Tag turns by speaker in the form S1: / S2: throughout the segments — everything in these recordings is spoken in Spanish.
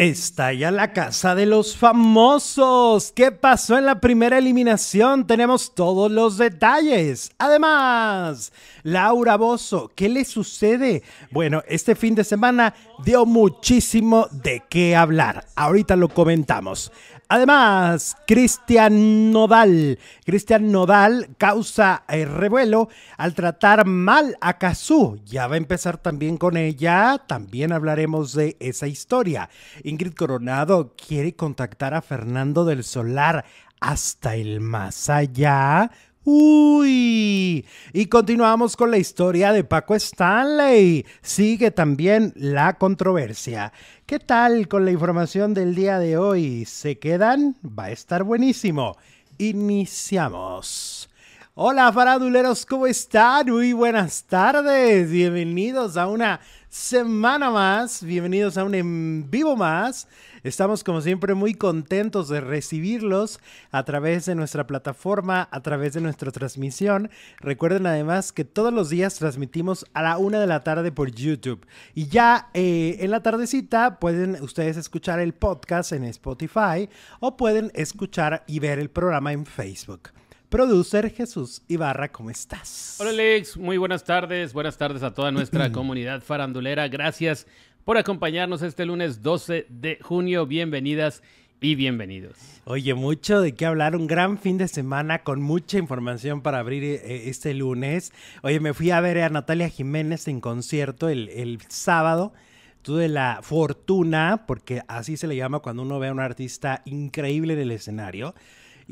S1: Está ya la casa de los famosos. ¿Qué pasó en la primera eliminación? Tenemos todos los detalles. Además, Laura Bozo, ¿qué le sucede? Bueno, este fin de semana dio muchísimo de qué hablar. Ahorita lo comentamos. Además, Cristian Nodal. Cristian Nodal causa el revuelo al tratar mal a Kazú. Ya va a empezar también con ella. También hablaremos de esa historia. Ingrid Coronado quiere contactar a Fernando del Solar hasta el más allá. Uy, y continuamos con la historia de Paco Stanley. Sigue también la controversia. ¿Qué tal con la información del día de hoy? ¿Se quedan? Va a estar buenísimo. Iniciamos. Hola faraduleros, ¿cómo están? Muy buenas tardes. Bienvenidos a una semana más. Bienvenidos a un en vivo más Estamos como siempre muy contentos de recibirlos a través de nuestra plataforma, a través de nuestra transmisión. Recuerden además que todos los días transmitimos a la una de la tarde por YouTube. Y ya eh, en la tardecita pueden ustedes escuchar el podcast en Spotify o pueden escuchar y ver el programa en Facebook. Producer Jesús Ibarra, ¿cómo estás?
S2: Hola Alex, muy buenas tardes, buenas tardes a toda nuestra comunidad farandulera. Gracias por acompañarnos este lunes 12 de junio. Bienvenidas y bienvenidos.
S1: Oye, mucho de qué hablar, un gran fin de semana con mucha información para abrir eh, este lunes. Oye, me fui a ver a Natalia Jiménez en concierto el, sábado. Tuve la fortuna, porque así se le llama cuando uno ve a un artista increíble en el escenario,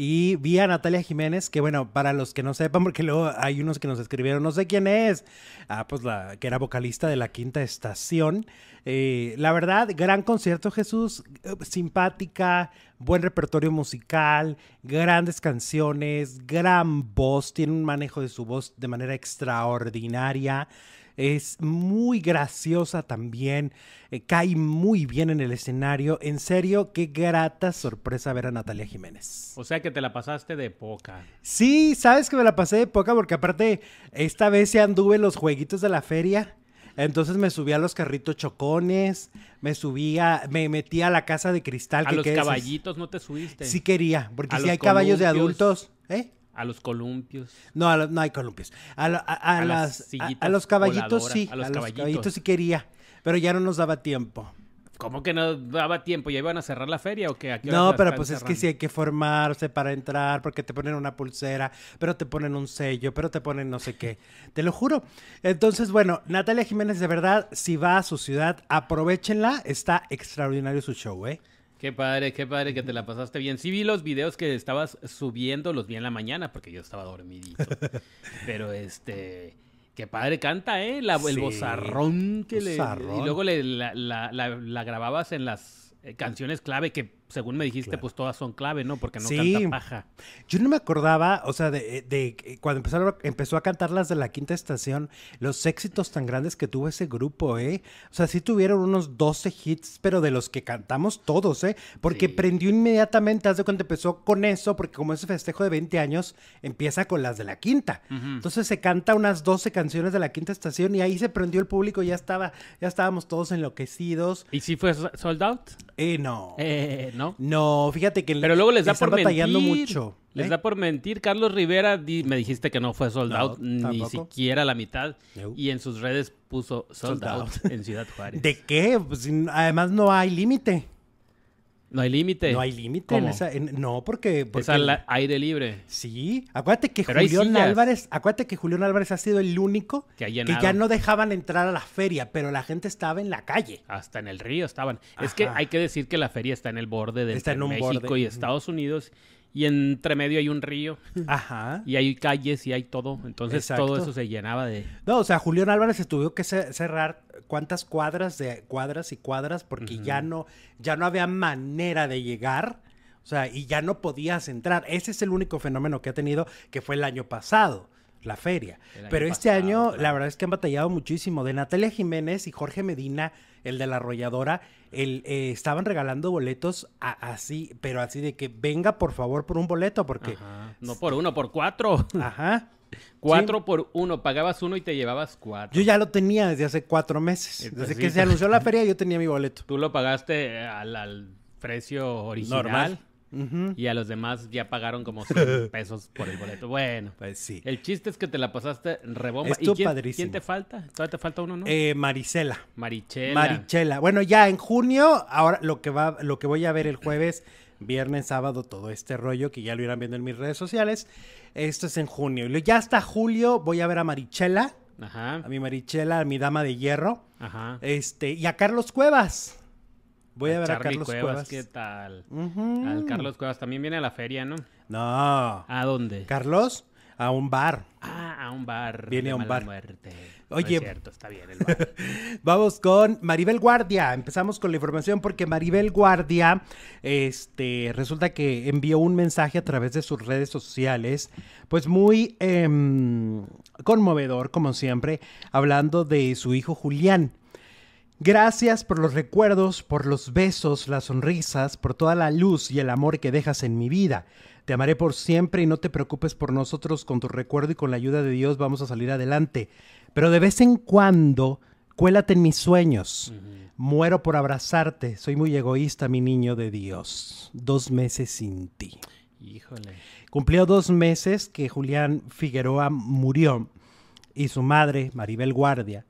S1: y vi a Natalia Jiménez, que bueno, para los que no sepan, porque luego hay unos que nos escribieron, no sé quién es, ah, pues la que era vocalista de la quinta estación. Eh, la verdad, gran concierto, Jesús, simpática, buen repertorio musical, grandes canciones, gran voz, tiene un manejo de su voz de manera extraordinaria. Es muy graciosa también, eh, cae muy bien en el escenario. En serio, qué grata sorpresa ver a Natalia Jiménez.
S2: O sea que te la pasaste de poca.
S1: Sí, sabes que me la pasé de poca porque aparte esta vez se anduve los jueguitos de la feria. Entonces me subí a los carritos chocones, me subía, me metí a la casa de cristal.
S2: ¿A los caballitos no te subiste?
S1: Sí quería, porque si hay caballos de adultos, ¿eh?
S2: A los columpios.
S1: No, no hay columpios. A, las, a, los caballitos sí. A los, caballitos sí quería. Pero ya no nos daba tiempo.
S2: ¿Cómo que no daba tiempo? ¿Ya iban a cerrar la feria o qué?
S1: no, pero pues es que sí hay que formarse para entrar, porque te ponen una pulsera, pero te ponen un sello, pero te ponen no sé qué. Te lo juro. Entonces, bueno, Natalia Jiménez, de verdad, si va a su ciudad, aprovechenla. Está extraordinario su show, ¿eh?
S2: Qué padre, qué padre que te la pasaste bien. Sí vi los videos que estabas subiendo, los vi en la mañana porque yo estaba dormidito. Pero este, qué padre canta, ¿eh? La, el bozarrón que le... Y luego le, la, la grababas en las eh, canciones clave que según me dijiste, pues todas son clave, ¿no? Porque no canta paja.
S1: Yo no me acordaba, o sea, de, de, cuando empezaron, empezó a cantar las de la quinta estación, los éxitos tan grandes que tuvo ese grupo, ¿eh? O sea, sí tuvieron unos 12 hits, pero de los que cantamos todos, ¿eh? Porque prendió inmediatamente, haz de cuando empezó con eso, porque como ese festejo de 20 años, empieza con las de la quinta. Entonces se canta unas 12 canciones de la quinta estación y ahí se prendió el público, ya estaba, ya estábamos todos enloquecidos.
S2: ¿Y si fue sold out?
S1: Eh, no.
S2: Eh, ¿no?
S1: No, fíjate que
S2: Pero luego les da por mentir. mucho. Les ¿eh? da por mentir. Carlos Rivera, me dijiste que no fue sold out, ni siquiera la mitad. Y en sus redes puso sold, out, en Ciudad Juárez.
S1: ¿De qué? Pues, además no hay límite.
S2: No hay límite.
S1: No hay límite en esa. no, porque,
S2: Es al aire libre.
S1: Sí. Acuérdate que Julián Álvarez. Acuérdate que Julián Álvarez ha sido el único que, ya no dejaban entrar a la feria, pero la gente estaba en la calle.
S2: Hasta en el río estaban. Es que hay que decir que la feria está en el borde de México y Estados Unidos y entre medio hay un río.
S1: Ajá.
S2: Y hay calles y hay todo. Entonces todo eso se llenaba de.
S1: No, o sea, Julián Álvarez tuvo que cerrar cuántas cuadras de cuadras y cuadras porque ya no, ya no había manera de llegar. O sea, y ya no podías entrar. Ese es el único fenómeno que ha tenido, que fue el año pasado la feria. Pero este año, la verdad es que han batallado muchísimo. De Natalia Jiménez y Jorge Medina, el de la arrolladora, el, eh, estaban regalando boletos así, pero así de que venga por favor por un boleto, porque...
S2: No por uno, por cuatro.
S1: Ajá.
S2: Cuatro por uno, pagabas uno y te llevabas cuatro.
S1: Yo ya lo tenía desde hace cuatro meses.
S2: Entonces,
S1: Desde que
S2: sí,
S1: se anunció la feria yo tenía mi boleto.
S2: Tú lo pagaste al, al precio original.
S1: Normal. Ujú.
S2: Y a los demás ya pagaron como 100 pesos por el boleto. Bueno.
S1: Pues sí.
S2: El chiste es que te la pasaste rebomba. ¿Y quién,
S1: padrísimo.
S2: quién te falta? Todavía te falta uno, ¿no?
S1: Eh, Marisela.
S2: Marichela.
S1: Marichela. Bueno, ya en junio, ahora lo que va, lo que voy a ver el jueves, viernes, sábado, todo este rollo que ya lo irán viendo en mis redes sociales. Esto es en junio. Y ya hasta julio voy a ver a Marichela,
S2: Ajá.
S1: a mi Marichela, a mi dama de hierro,
S2: Ajá.
S1: este, y a Carlos Cuevas. Voy a ver a Carlos
S2: Cuevas,
S1: Cuevas.
S2: ¿qué tal? Al Carlos Cuevas también viene a la feria, ¿no?
S1: No.
S2: ¿A dónde?
S1: Carlos, a un bar.
S2: Ah, a un bar.
S1: Viene a un bar.
S2: Muerte.
S1: Oye.
S2: No es cierto, está bien el bar.
S1: Vamos con Maribel Guardia. Empezamos con la información porque Maribel Guardia, este, resulta que envió un mensaje a través de sus redes sociales, pues muy em, conmovedor, como siempre, hablando de su hijo Julián. Gracias por los recuerdos, por los besos, las sonrisas, por toda la luz y el amor que dejas en mi vida. Te amaré por siempre y no te preocupes por nosotros. Con tu recuerdo y con la ayuda de Dios vamos a salir adelante. Pero de vez en cuando, cuélate en mis sueños. Muero por abrazarte. Soy muy egoísta, mi niño de Dios. Dos meses sin ti.
S2: Híjole.
S1: Cumplió dos meses que Julián Figueroa murió y su madre, Maribel Guardia,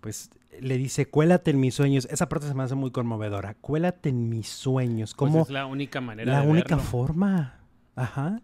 S1: pues le dice, cuélate en mis sueños. Esa parte se me hace muy conmovedora. Cuélate en mis sueños.
S2: Pues
S1: Como
S2: es la única manera
S1: la
S2: de
S1: única
S2: verlo.
S1: forma, ajá,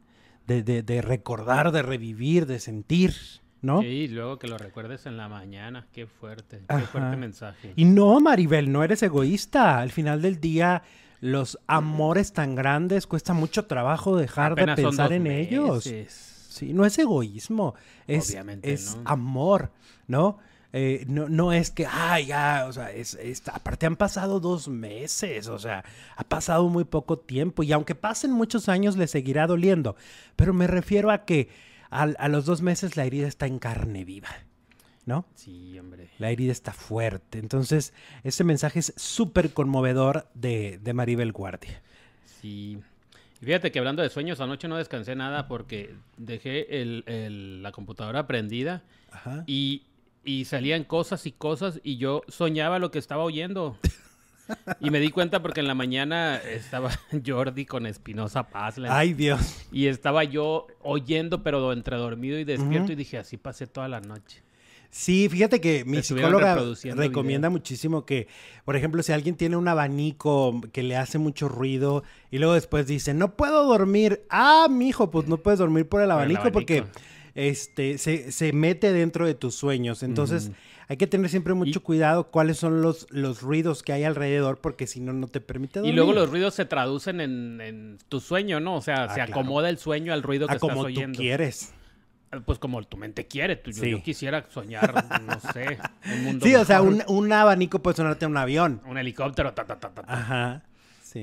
S1: de, de- de recordar, de revivir, de sentir, ¿no?
S2: Sí, y luego que lo recuerdes en la mañana. Qué fuerte. Qué fuerte mensaje.
S1: Y no, Maribel, no eres egoísta. Al final del día, los amores tan grandes cuesta mucho trabajo dejar
S2: Apenas
S1: de pensar en ellos. Sí, no es egoísmo, es,
S2: Obviamente
S1: es
S2: no.
S1: amor, ¿no? Eh, no, no es que, ay, ya, o sea, es, es- aparte han pasado dos meses, o sea, ha pasado muy poco tiempo y aunque pasen muchos años le seguirá doliendo, pero me refiero a que al- a, los dos meses la herida está en carne viva, ¿no?
S2: Sí, hombre.
S1: La herida está fuerte, entonces ese mensaje es súper conmovedor de, de Maribel Guardia.
S2: Sí. Y Fíjate que hablando de sueños, anoche no descansé nada porque dejé el- el- la computadora prendida
S1: Ajá.
S2: y, y salían cosas y cosas y yo soñaba lo que estaba oyendo. Y me di cuenta porque en la mañana estaba Jordi con Espinosa Paz
S1: Ay, Dios.
S2: y estaba yo oyendo pero entre dormido y despierto y dije así pasé toda la noche.
S1: Sí, fíjate que mi psicóloga recomienda muchísimo que, por ejemplo, si alguien tiene un abanico que le hace mucho ruido y luego después dice, no puedo dormir. Ah, mijo, pues no puedes dormir por el
S2: Por el
S1: abanico, porque. Este se, se mete dentro de tus sueños. Entonces, hay que tener siempre mucho
S2: Y-
S1: cuidado cuáles son los, los ruidos que hay alrededor, porque si no, no te permite dormir.
S2: Y luego los ruidos se traducen en, en tu sueño, ¿no? O sea,
S1: Ah,
S2: se
S1: claro.
S2: acomoda el sueño al ruido que
S1: a
S2: estás
S1: como tú
S2: oyendo.
S1: quieres.
S2: Eh, Pues como tu mente quiere. Tú, yo,
S1: Sí.
S2: yo quisiera soñar, no sé, un mundo
S1: Sí, o sea, un, un abanico puede sonarte a un avión.
S2: Un helicóptero. ta, ta, ta, ta, ta.
S1: Ajá.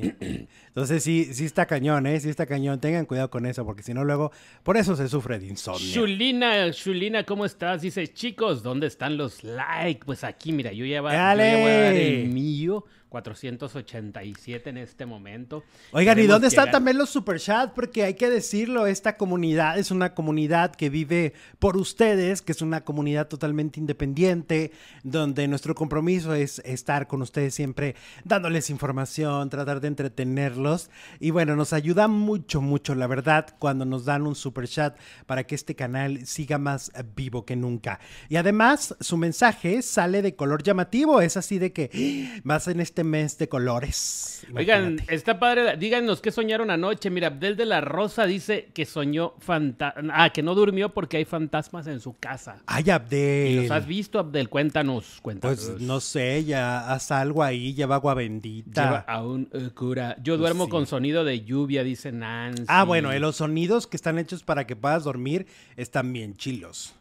S1: Sí. Entonces sí, sí está cañón, ¿eh? Sí está cañón. Tengan cuidado con eso, porque si no luego, por eso se sufre de insomnio.
S2: Chulina, Chulina, ¿cómo estás? Dice, chicos, ¿dónde están los likes? Pues aquí, mira, yo ya, va- yo ya voy a dar el mío, 487 en este momento.
S1: Oigan, ¿y dónde están
S2: llegar-
S1: también los superchats? Porque hay que decirlo, esta comunidad es una comunidad que vive por ustedes, que es una comunidad totalmente independiente, donde nuestro compromiso es estar con ustedes siempre dándoles información, tratar de entretenerlos. Y bueno, nos ayuda mucho, mucho, la verdad, cuando nos dan un superchat para que este canal siga más vivo que nunca. Y además, su mensaje sale de color llamativo, es así de que ¡ah! más en este mes de colores.
S2: Oigan,
S1: Imagínate.
S2: está padre. Díganos qué soñaron anoche. Mira, Abdel de la Rosa dice que soñó fanta Ah, que no durmió porque hay fantasmas en su casa.
S1: Ay, Abdel.
S2: ¿Y los has visto, Abdel? Cuéntanos, cuéntanos.
S1: Pues no sé, ya haz algo ahí, lleva agua bendita.
S2: Lleva a un eh, cura. Yo duermo
S1: sí.
S2: con sonido de lluvia, dice Nancy.
S1: Ah, bueno, eh, los sonidos que están hechos para que puedas dormir están bien chilos.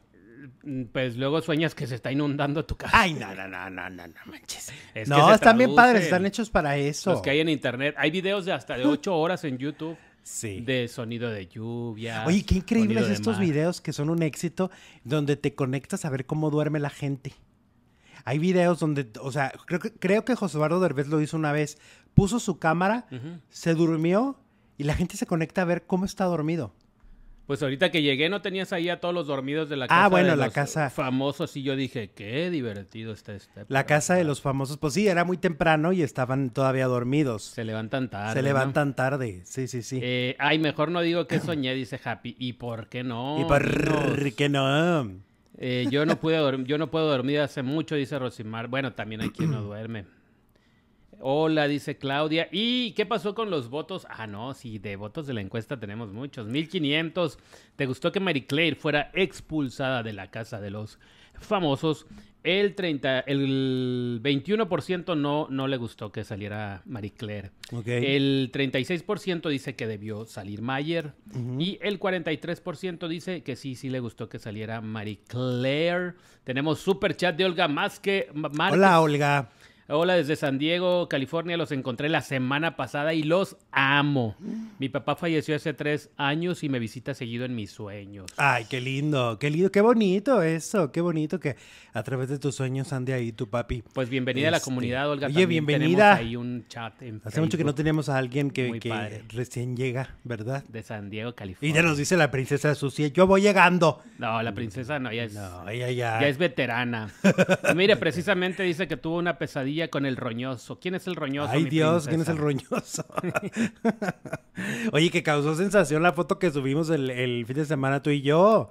S2: Pues luego sueñas que se está inundando tu casa.
S1: Ay, no, no, no, no, no, no manches.
S2: Es
S1: no, están bien padres, están hechos para eso.
S2: Los que hay en internet. Hay videos de hasta de 8 horas en YouTube
S1: Sí.
S2: de sonido de lluvia.
S1: Oye, qué increíbles estos
S2: mar.
S1: videos que son un éxito, donde te conectas a ver cómo duerme la gente. Hay videos donde, o sea, creo que, creo que José Eduardo Derbez lo hizo una vez. Puso su cámara, se durmió y la gente se conecta a ver cómo está dormido.
S2: Pues ahorita que llegué no tenías ahí a todos los dormidos de la casa.
S1: Ah, bueno,
S2: de
S1: la
S2: los
S1: casa.
S2: Famosos y yo dije, qué divertido está este.
S1: La casa de los famosos, pues sí, era muy temprano y estaban todavía dormidos.
S2: Se levantan tarde.
S1: Se
S2: ¿no?
S1: levantan tarde, sí, sí, sí.
S2: Eh, ay, mejor no digo que soñé, dice Happy. ¿Y por qué no?
S1: y por qué no.
S2: Eh, yo no pude yo no puedo dormir hace mucho, dice Rosimar. Bueno, también hay quien no duerme. Hola, dice Claudia. ¿Y qué pasó con los votos? Ah, no, sí, de votos de la encuesta tenemos muchos. 1500. ¿Te gustó que Mary Claire fuera expulsada de la casa de los famosos? El 30, el 21% no, no le gustó que saliera Marie Claire.
S1: Ok.
S2: El 36% dice que debió salir Mayer. Y el 43% dice que sí, sí le gustó que saliera Marie Claire. Tenemos super chat de Olga más que
S1: Hola, Olga.
S2: Hola desde San Diego, California. Los encontré la semana pasada y los amo. Mi papá falleció hace tres años y me visita seguido en mis sueños.
S1: Ay, qué lindo, qué lindo, qué bonito eso, qué bonito que a través de tus sueños ande ahí tu papi.
S2: Pues bienvenida a la
S1: Este,
S2: comunidad, Olga.
S1: oye,
S2: También
S1: bienvenida.
S2: tenemos ahí un chat en
S1: Hace mucho que no teníamos a alguien que, recién llega, ¿verdad?
S2: de San Diego,
S1: Y
S2: California.
S1: ya nos dice la princesa Sucia, yo voy llegando.
S2: No, la princesa no, ya es,
S1: No, ella ya.
S2: ya es veterana. Y mire, precisamente dice que tuvo una pesadilla con el roñoso. ¿Quién es el roñoso?
S1: Ay
S2: mi
S1: Dios, ¿quién es el roñoso? Oye, que causó sensación la foto que subimos el, el fin de semana tú y yo.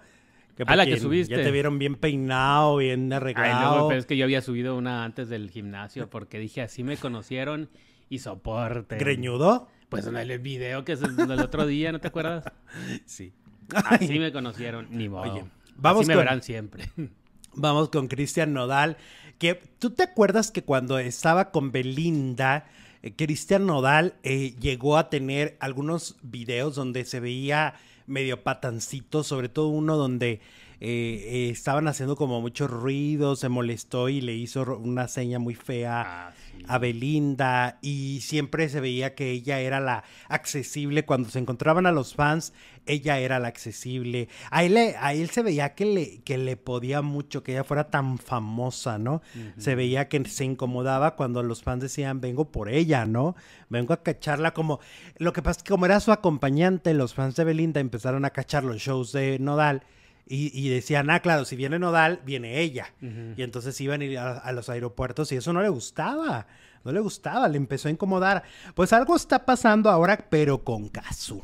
S2: Ah, la que subiste.
S1: Ya te vieron bien peinado, bien
S2: Ay,
S1: arreglado.
S2: no, pero es que yo había subido una antes del gimnasio porque dije así me conocieron y soporte.
S1: ¿Greñudo?
S2: Pues en el video que es el del otro día, ¿no te acuerdas?
S1: Sí.
S2: Así me conocieron, ni modo.
S1: Oye, vamos
S2: así me
S1: con-
S2: verán siempre.
S1: Vamos con Cristian Nodal. Que, ¿Tú te acuerdas que cuando estaba con Belinda, eh, Cristian Nodal eh, llegó a tener algunos videos donde se veía medio patancito, sobre todo uno donde eh, eh, estaban haciendo como mucho ruido, se molestó y le hizo una seña muy fea
S2: Ah, sí.
S1: a Belinda y siempre se veía que ella era la accesible cuando se encontraban a los fans ella era la accesible a él, a él se veía que le, que le podía mucho que ella fuera tan famosa no se veía que se incomodaba cuando los fans decían vengo por ella no vengo a cacharla como lo que pasa es que como era su acompañante los fans de Belinda empezaron a cachar los shows de Nodal y, y decían, ah, claro, si viene Nodal, viene ella. Y entonces iban a ir a, a los aeropuertos y eso no le gustaba. No le gustaba, le empezó a incomodar. Pues algo está pasando ahora, pero con Kazu.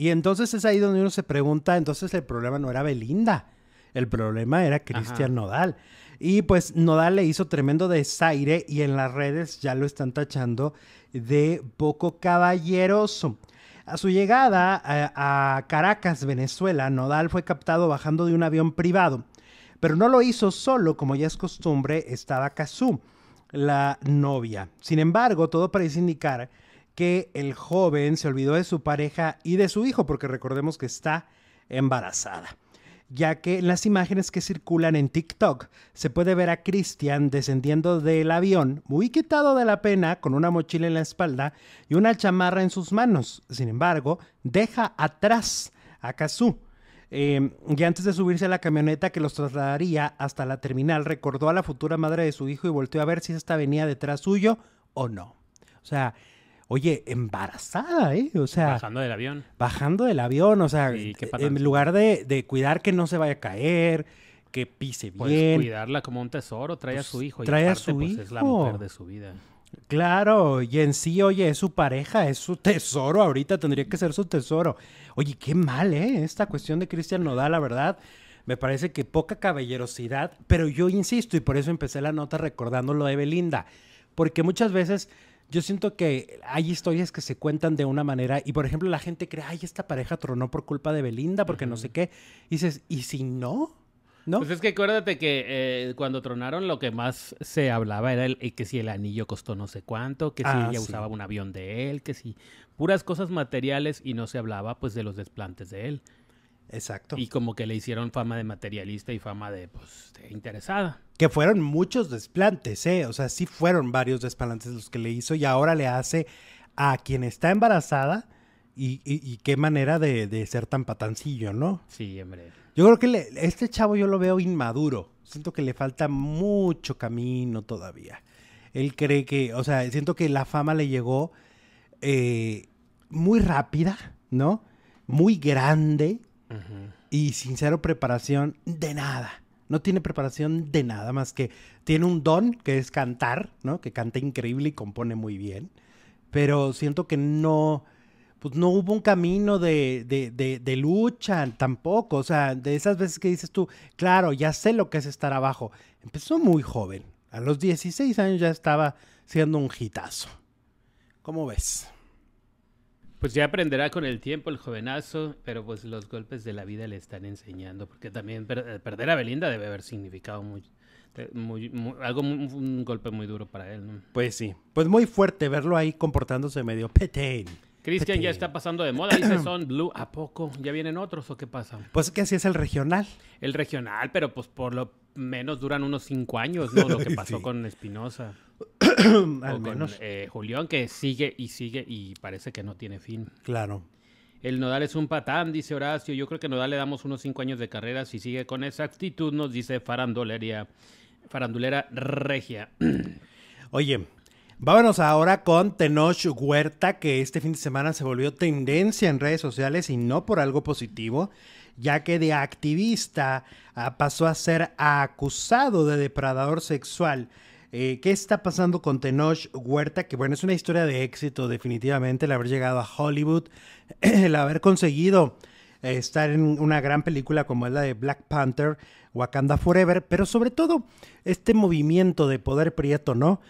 S1: Y entonces es ahí donde uno se pregunta, entonces el problema no era Belinda, el problema era Cristian Nodal. Y pues Nodal le hizo tremendo desaire y en las redes ya lo están tachando de poco caballeroso. A su llegada a, a Caracas, Venezuela, Nodal fue captado bajando de un avión privado, pero no lo hizo solo, como ya es costumbre, estaba Kazú, la novia. Sin embargo, todo parece indicar que el joven se olvidó de su pareja y de su hijo, porque recordemos que está embarazada. Ya que en las imágenes que circulan en TikTok se puede ver a Christian descendiendo del avión, muy quitado de la pena, con una mochila en la espalda y una chamarra en sus manos. Sin embargo, deja atrás a Kazú. Eh, y antes de subirse a la camioneta que los trasladaría hasta la terminal, recordó a la futura madre de su hijo y volteó a ver si esta venía detrás suyo o no. O sea, oye, embarazada, ¿eh? O sea,
S2: Bajando del avión.
S1: bajando del avión, o sea,
S2: Sí,
S1: en lugar de, de cuidar que no se vaya a caer, que pise
S2: Pues
S1: bien.
S2: cuidarla como un tesoro, trae a
S1: Pues,
S2: su hijo. y
S1: trae a
S2: aparte,
S1: su
S2: pues, Es la
S1: hijo.
S2: mujer de su vida.
S1: Claro, y en sí, oye, es su pareja, es su tesoro, ahorita tendría que ser su tesoro. Oye, qué mal, ¿eh? Esta cuestión de Cristian Nodal, la verdad, me parece que poca caballerosidad, pero yo insisto, y por eso empecé la nota recordando lo de Belinda, porque muchas veces yo siento que hay historias que se cuentan de una manera, y por ejemplo la gente cree, ay, esta pareja tronó por culpa de Belinda, porque no sé qué, y dices, ¿y si no? ¿No?
S2: Pues es que acuérdate que eh, cuando tronaron lo que más se hablaba era el, el que si el anillo costó no sé cuánto, que si
S1: Ah,
S2: ella
S1: sí.
S2: usaba un avión de él, que si puras cosas materiales y no se hablaba pues de los desplantes de él.
S1: Exacto.
S2: Y como que le hicieron fama de materialista y fama de pues de interesada.
S1: Que fueron muchos desplantes, ¿eh? O sea, sí fueron varios desplantes los que le hizo y ahora le hace a quien está embarazada y, y- y qué manera de, de ser tan patancillo, ¿no?
S2: Sí, hombre.
S1: Yo creo que le- este chavo yo lo veo inmaduro. Siento que le falta mucho camino todavía. Él cree que, o sea, siento que la fama le llegó eh, muy rápida, ¿no? Muy grande y sin cero preparación de nada. No tiene preparación de nada más que tiene un don que es cantar, ¿no? Que canta increíble y compone muy bien. Pero siento que no, pues no hubo un camino de, de, lucha tampoco. O sea, de esas veces que dices tú, claro, ya sé lo que es estar abajo. Empezó muy joven. A los 16 años ya estaba siendo un hitazo. ¿Cómo ves?
S2: Pues ya aprenderá con el tiempo el jovenazo, pero pues los golpes de la vida le están enseñando, porque también eh, perder a Belinda debe haber significado muy, muy, algo un golpe muy duro para él. ¿no?
S1: Pues sí, pues muy fuerte verlo ahí comportándose medio petén.
S2: Cristian ya está pasando de moda, dice Son Blue, ¿a poco? ¿Ya vienen otros o qué pasa?
S1: Pues que así es el regional.
S2: El regional, pero pues por lo menos duran unos cinco años, ¿no? Lo que pasó con Espinosa. Al menos. Con, eh, Julián, que sigue y sigue y parece que no tiene fin.
S1: Claro.
S2: El Nodal es un patán, dice Horacio. Yo creo que Nodal le damos unos cinco años de carrera. Si sigue con esa actitud, nos dice farandulería, farandulera regia.
S1: Oye, Vámonos ahora con Tenoch Huerta, que este fin de semana se volvió tendencia en redes sociales y no por algo positivo, ya que de activista ah, pasó a ser acusado de depredador sexual. Eh, ¿Qué está pasando con Tenoch Huerta? Que bueno, es una historia de éxito definitivamente, el haber llegado a Hollywood, el haber conseguido eh, estar en una gran película como es la de Black Panther, Wakanda Forever, pero sobre todo este movimiento de poder prieto, ¿no?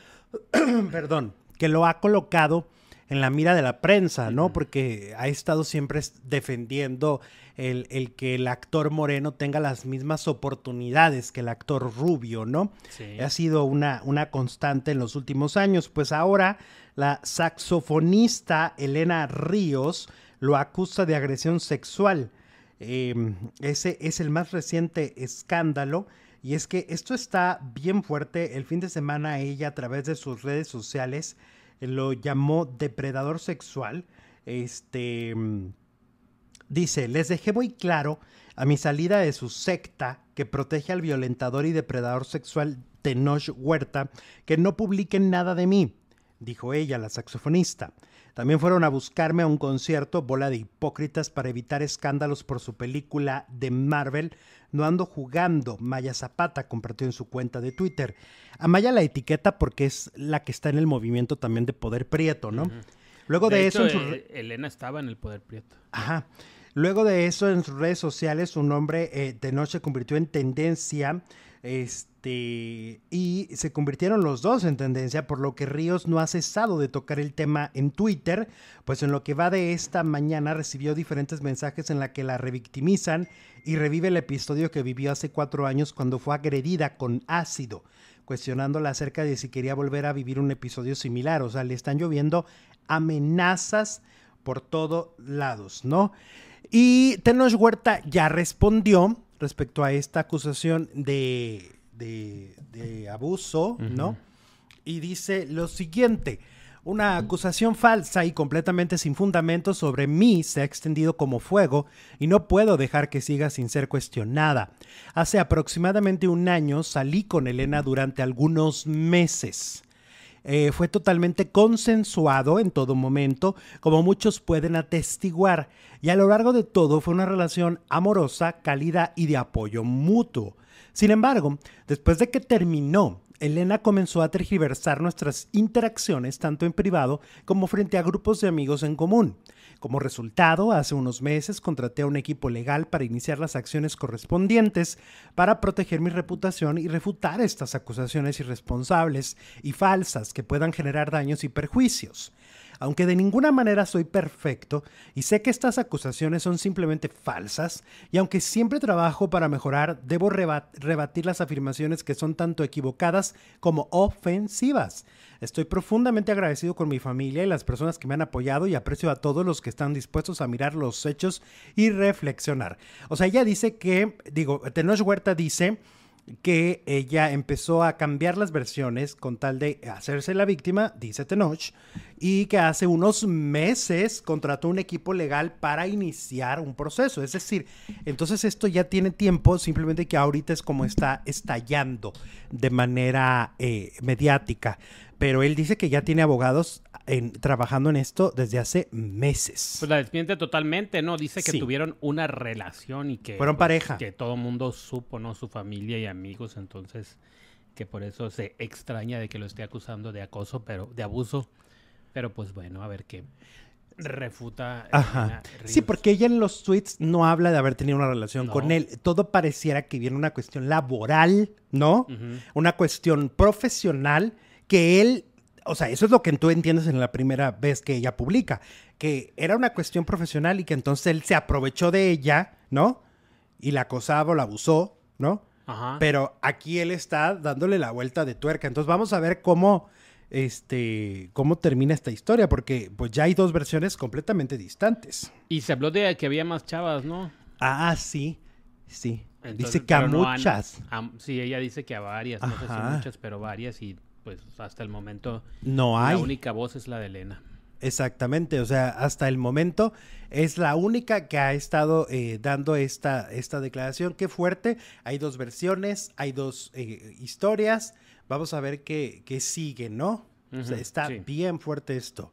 S1: perdón, que lo ha colocado en la mira de la prensa, ¿no? Porque ha estado siempre defendiendo el, que el actor moreno tenga las mismas oportunidades que el actor rubio, ¿no? Ha sido una, una constante en los últimos años. Pues ahora la saxofonista Elena Ríos lo acusa de agresión sexual. Em, ese es el más reciente escándalo y es que esto está bien fuerte. El fin de semana ella a través de sus redes sociales lo llamó depredador sexual. Este mm, dice, les dejé muy claro a mi salida de su secta que protege al violentador y depredador sexual Tenoch Huerta que no publiquen nada de mí, dijo ella, la saxofonista. También fueron a buscarme a un concierto, bola de hipócritas, para evitar escándalos por su película de Marvel, no ando jugando. Maya Zapata compartió en su cuenta de Twitter. A Maya la etiqueta porque es la que está en el movimiento también de Poder Prieto, ¿no?
S2: Luego de, eso... Eh, Elena estaba en el Poder Prieto.
S1: Ajá. Luego de eso, en sus redes sociales, su nombre eh, de noche se convirtió en tendencia. Este, y se convirtieron los dos en tendencia, por lo que Ríos no ha cesado de tocar el tema en Twitter, pues en lo que va de esta mañana recibió diferentes mensajes en la que la revictimizan y revive el episodio que vivió hace cuatro años cuando fue agredida con ácido, cuestionándola acerca de si quería volver a vivir un episodio similar. O sea, le están lloviendo amenazas por todos lados, ¿no? Y Tenoch Huerta ya respondió respecto a esta acusación de, de, abuso, ¿no? Y dice lo siguiente. Una acusación falsa y completamente sin fundamento sobre mí se ha extendido como fuego y no puedo dejar que siga sin ser cuestionada. Hace aproximadamente un año salí con Elena durante algunos meses. Eh, fue totalmente consensuado en todo momento, como muchos pueden atestiguar, y a lo largo de todo fue una relación amorosa, cálida y de apoyo mutuo. Sin embargo, después de que terminó, Elena comenzó a tergiversar nuestras interacciones tanto en privado como frente a grupos de amigos en común. Como resultado, hace unos meses contraté a un equipo legal para iniciar las acciones correspondientes para proteger mi reputación y refutar estas acusaciones irresponsables y falsas que puedan generar daños y perjuicios. Aunque de ninguna manera soy perfecto y sé que estas acusaciones son simplemente falsas, y aunque siempre trabajo para mejorar, debo rebatir las afirmaciones que son tanto equivocadas como ofensivas. Estoy profundamente agradecido con mi familia y las personas que me han apoyado y aprecio a todos los que están dispuestos a mirar los hechos y reflexionar. O sea, ella dice que, digo, Tenoch Huerta dice que ella empezó a cambiar las versiones con tal de hacerse la víctima, dice Tenoch, y que hace unos meses contrató un equipo legal para iniciar un proceso. Es decir, entonces esto ya tiene tiempo, simplemente que ahorita es como está estallando de manera eh, mediática. Pero él dice que ya tiene abogados en, trabajando en esto desde hace meses.
S2: Pues la desmiente totalmente, ¿no? Dice que
S1: Sí.
S2: tuvieron una relación y que...
S1: Fueron
S2: pues,
S1: pareja.
S2: Que todo mundo supo, ¿no? Su familia y amigos, entonces que por eso se extraña de que lo esté acusando de acoso, pero de abuso. Pero pues bueno, a ver qué refuta.
S1: Ajá. Sí, porque ella en los tweets no habla de haber tenido una relación
S2: No.
S1: con él. Todo pareciera que viene una cuestión laboral, ¿no? Una cuestión profesional que él, o sea, eso es lo que tú entiendes en la primera vez que ella publica, que era una cuestión profesional y que entonces él se aprovechó de ella, ¿no? Y la acosaba o la abusó, ¿no?
S2: Ajá.
S1: Pero aquí él está dándole la vuelta de tuerca. Entonces vamos a ver cómo, este, cómo termina esta historia, porque pues ya hay dos versiones completamente distantes.
S2: Y se habló de que había más chavas, ¿no?
S1: Ah, sí, sí.
S2: Entonces,
S1: Dice que a
S2: no
S1: muchas.
S2: a- sí, ella dice que a varias, no sé
S1: Ajá.
S2: si muchas, pero varias y pues hasta el momento
S1: No hay.
S2: la única voz es la de Elena.
S1: Exactamente, o sea, hasta el momento es la única que ha estado eh, dando esta, esta declaración. Qué fuerte, hay dos versiones, hay dos eh, historias. Vamos a ver qué, qué sigue, ¿no? O sea, está
S2: sí.
S1: bien fuerte esto.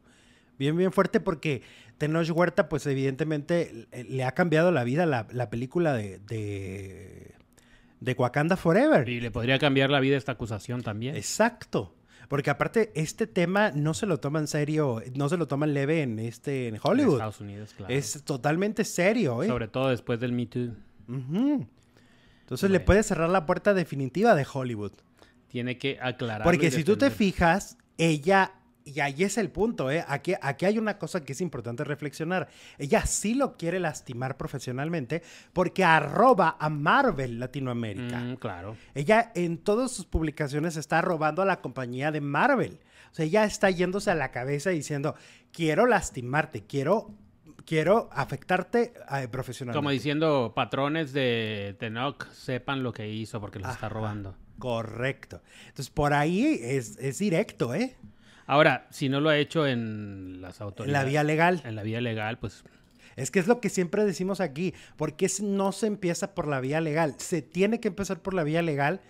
S1: Bien, bien fuerte porque Tenoch Huerta, pues evidentemente le- le ha cambiado la vida la, la película de, de, de Wakanda Forever.
S2: Y le podría cambiar la vida esta acusación también.
S1: Exacto. Porque aparte, este tema no se lo toma en serio, no se lo toman leve en este en
S2: En
S1: Hollywood.
S2: Estados Unidos, claro.
S1: Es totalmente serio, ¿eh?
S2: Sobre todo después del Me Too.
S1: Entonces le puede cerrar la puerta definitiva de Hollywood.
S2: Tiene que aclarar.
S1: Porque si tú te fijas, ella, y ahí es el punto, ¿eh? Aquí, aquí hay una cosa que es importante reflexionar. Ella sí lo quiere lastimar profesionalmente porque arroba a Marvel Latinoamérica.
S2: Mm, claro.
S1: Ella en todas sus publicaciones está robando a la compañía de Marvel. O sea, ella está yéndose a la cabeza diciendo, quiero lastimarte, quiero, quiero afectarte eh, profesionalmente.
S2: Como diciendo, patrones de Tenoch sepan lo que hizo porque los está robando.
S1: Correcto. Entonces, por ahí es, es directo, ¿eh?
S2: Ahora, si no lo ha hecho en las
S1: En
S2: autoridades.
S1: la vía legal.
S2: En la vía legal, pues
S1: Es que es lo que siempre decimos aquí. ¿Por qué si no se empieza por la vía legal? Se tiene que empezar por la vía legal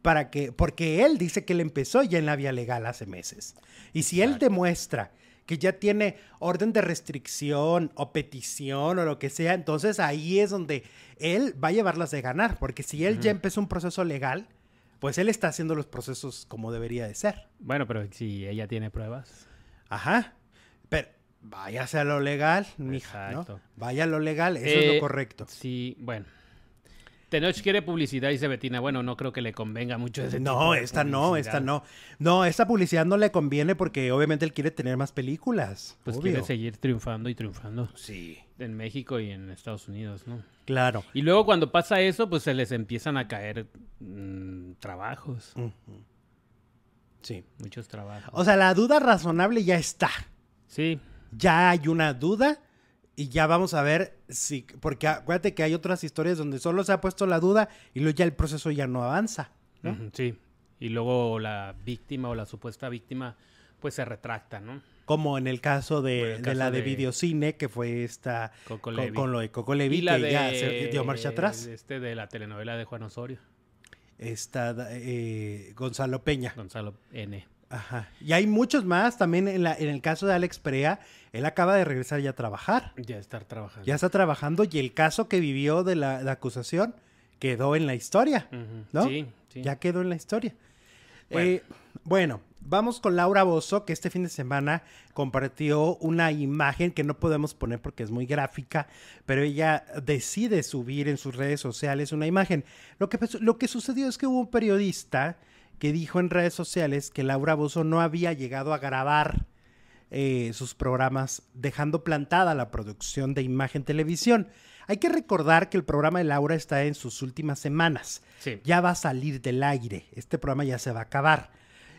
S1: para que, porque él dice que él empezó ya en la vía legal hace meses. Y si él demuestra que ya tiene orden de restricción o petición o lo que sea, entonces ahí es donde él va a llevarlas de ganar, porque si él ya empezó un proceso legal, pues él está haciendo los procesos como debería de ser.
S2: bueno, pero si ella tiene pruebas.
S1: Ajá. Pero váyase a lo legal, mija, ¿no? Vaya a lo legal, eso es
S2: Eh,
S1: lo correcto.
S2: Sí, bueno. Tenoch quiere publicidad, dice Betina. Bueno, no creo que le convenga mucho ese
S1: No, esta no, esta no. No, esta publicidad no le conviene porque obviamente él quiere tener más películas.
S2: Pues
S1: obvio.
S2: quiere seguir triunfando y triunfando
S1: Sí,
S2: en México y en Estados Unidos, ¿no?
S1: claro.
S2: Y luego cuando pasa eso, pues se les empiezan a caer mm, trabajos.
S1: Sí.
S2: muchos trabajos.
S1: O sea, la duda razonable ya está.
S2: sí,
S1: Ya hay una duda y ya vamos a ver si, porque acuérdate que hay otras historias donde solo se ha puesto la duda y luego ya el proceso ya no avanza.
S2: sí. Y luego la víctima o la supuesta víctima, pues se retracta, ¿no?
S1: Como en el caso de, la de
S2: de-
S1: videocine, que fue esta
S2: Coco
S1: con, con lo de Coco Levi, que
S2: de,
S1: ya se dio marcha atrás.
S2: Este de la telenovela de Juan Osorio,
S1: Esta eh, Gonzalo Peña.
S2: Gonzalo N.
S1: Ajá. Y hay muchos más también en, la, en el caso de Alex Prea. Él acaba de regresar ya a trabajar.
S2: Ya estar trabajando.
S1: Ya está trabajando y el caso que vivió de la, la acusación quedó en la historia. ¿no?
S2: Sí, sí.
S1: Ya quedó en la historia.
S2: Bueno.
S1: Eh, bueno, vamos con Laura Bozo, que este fin de semana compartió una imagen que no podemos poner porque es muy gráfica, pero ella decide subir en sus redes sociales una imagen. Lo que, lo que sucedió es que hubo un periodista que dijo en redes sociales que Laura Bozo no había llegado a grabar eh, sus programas, dejando plantada la producción de imagen televisión. Hay que recordar que el programa de Laura está en sus últimas semanas
S2: Sí.
S1: ya va a salir del aire. Este programa ya se va a acabar.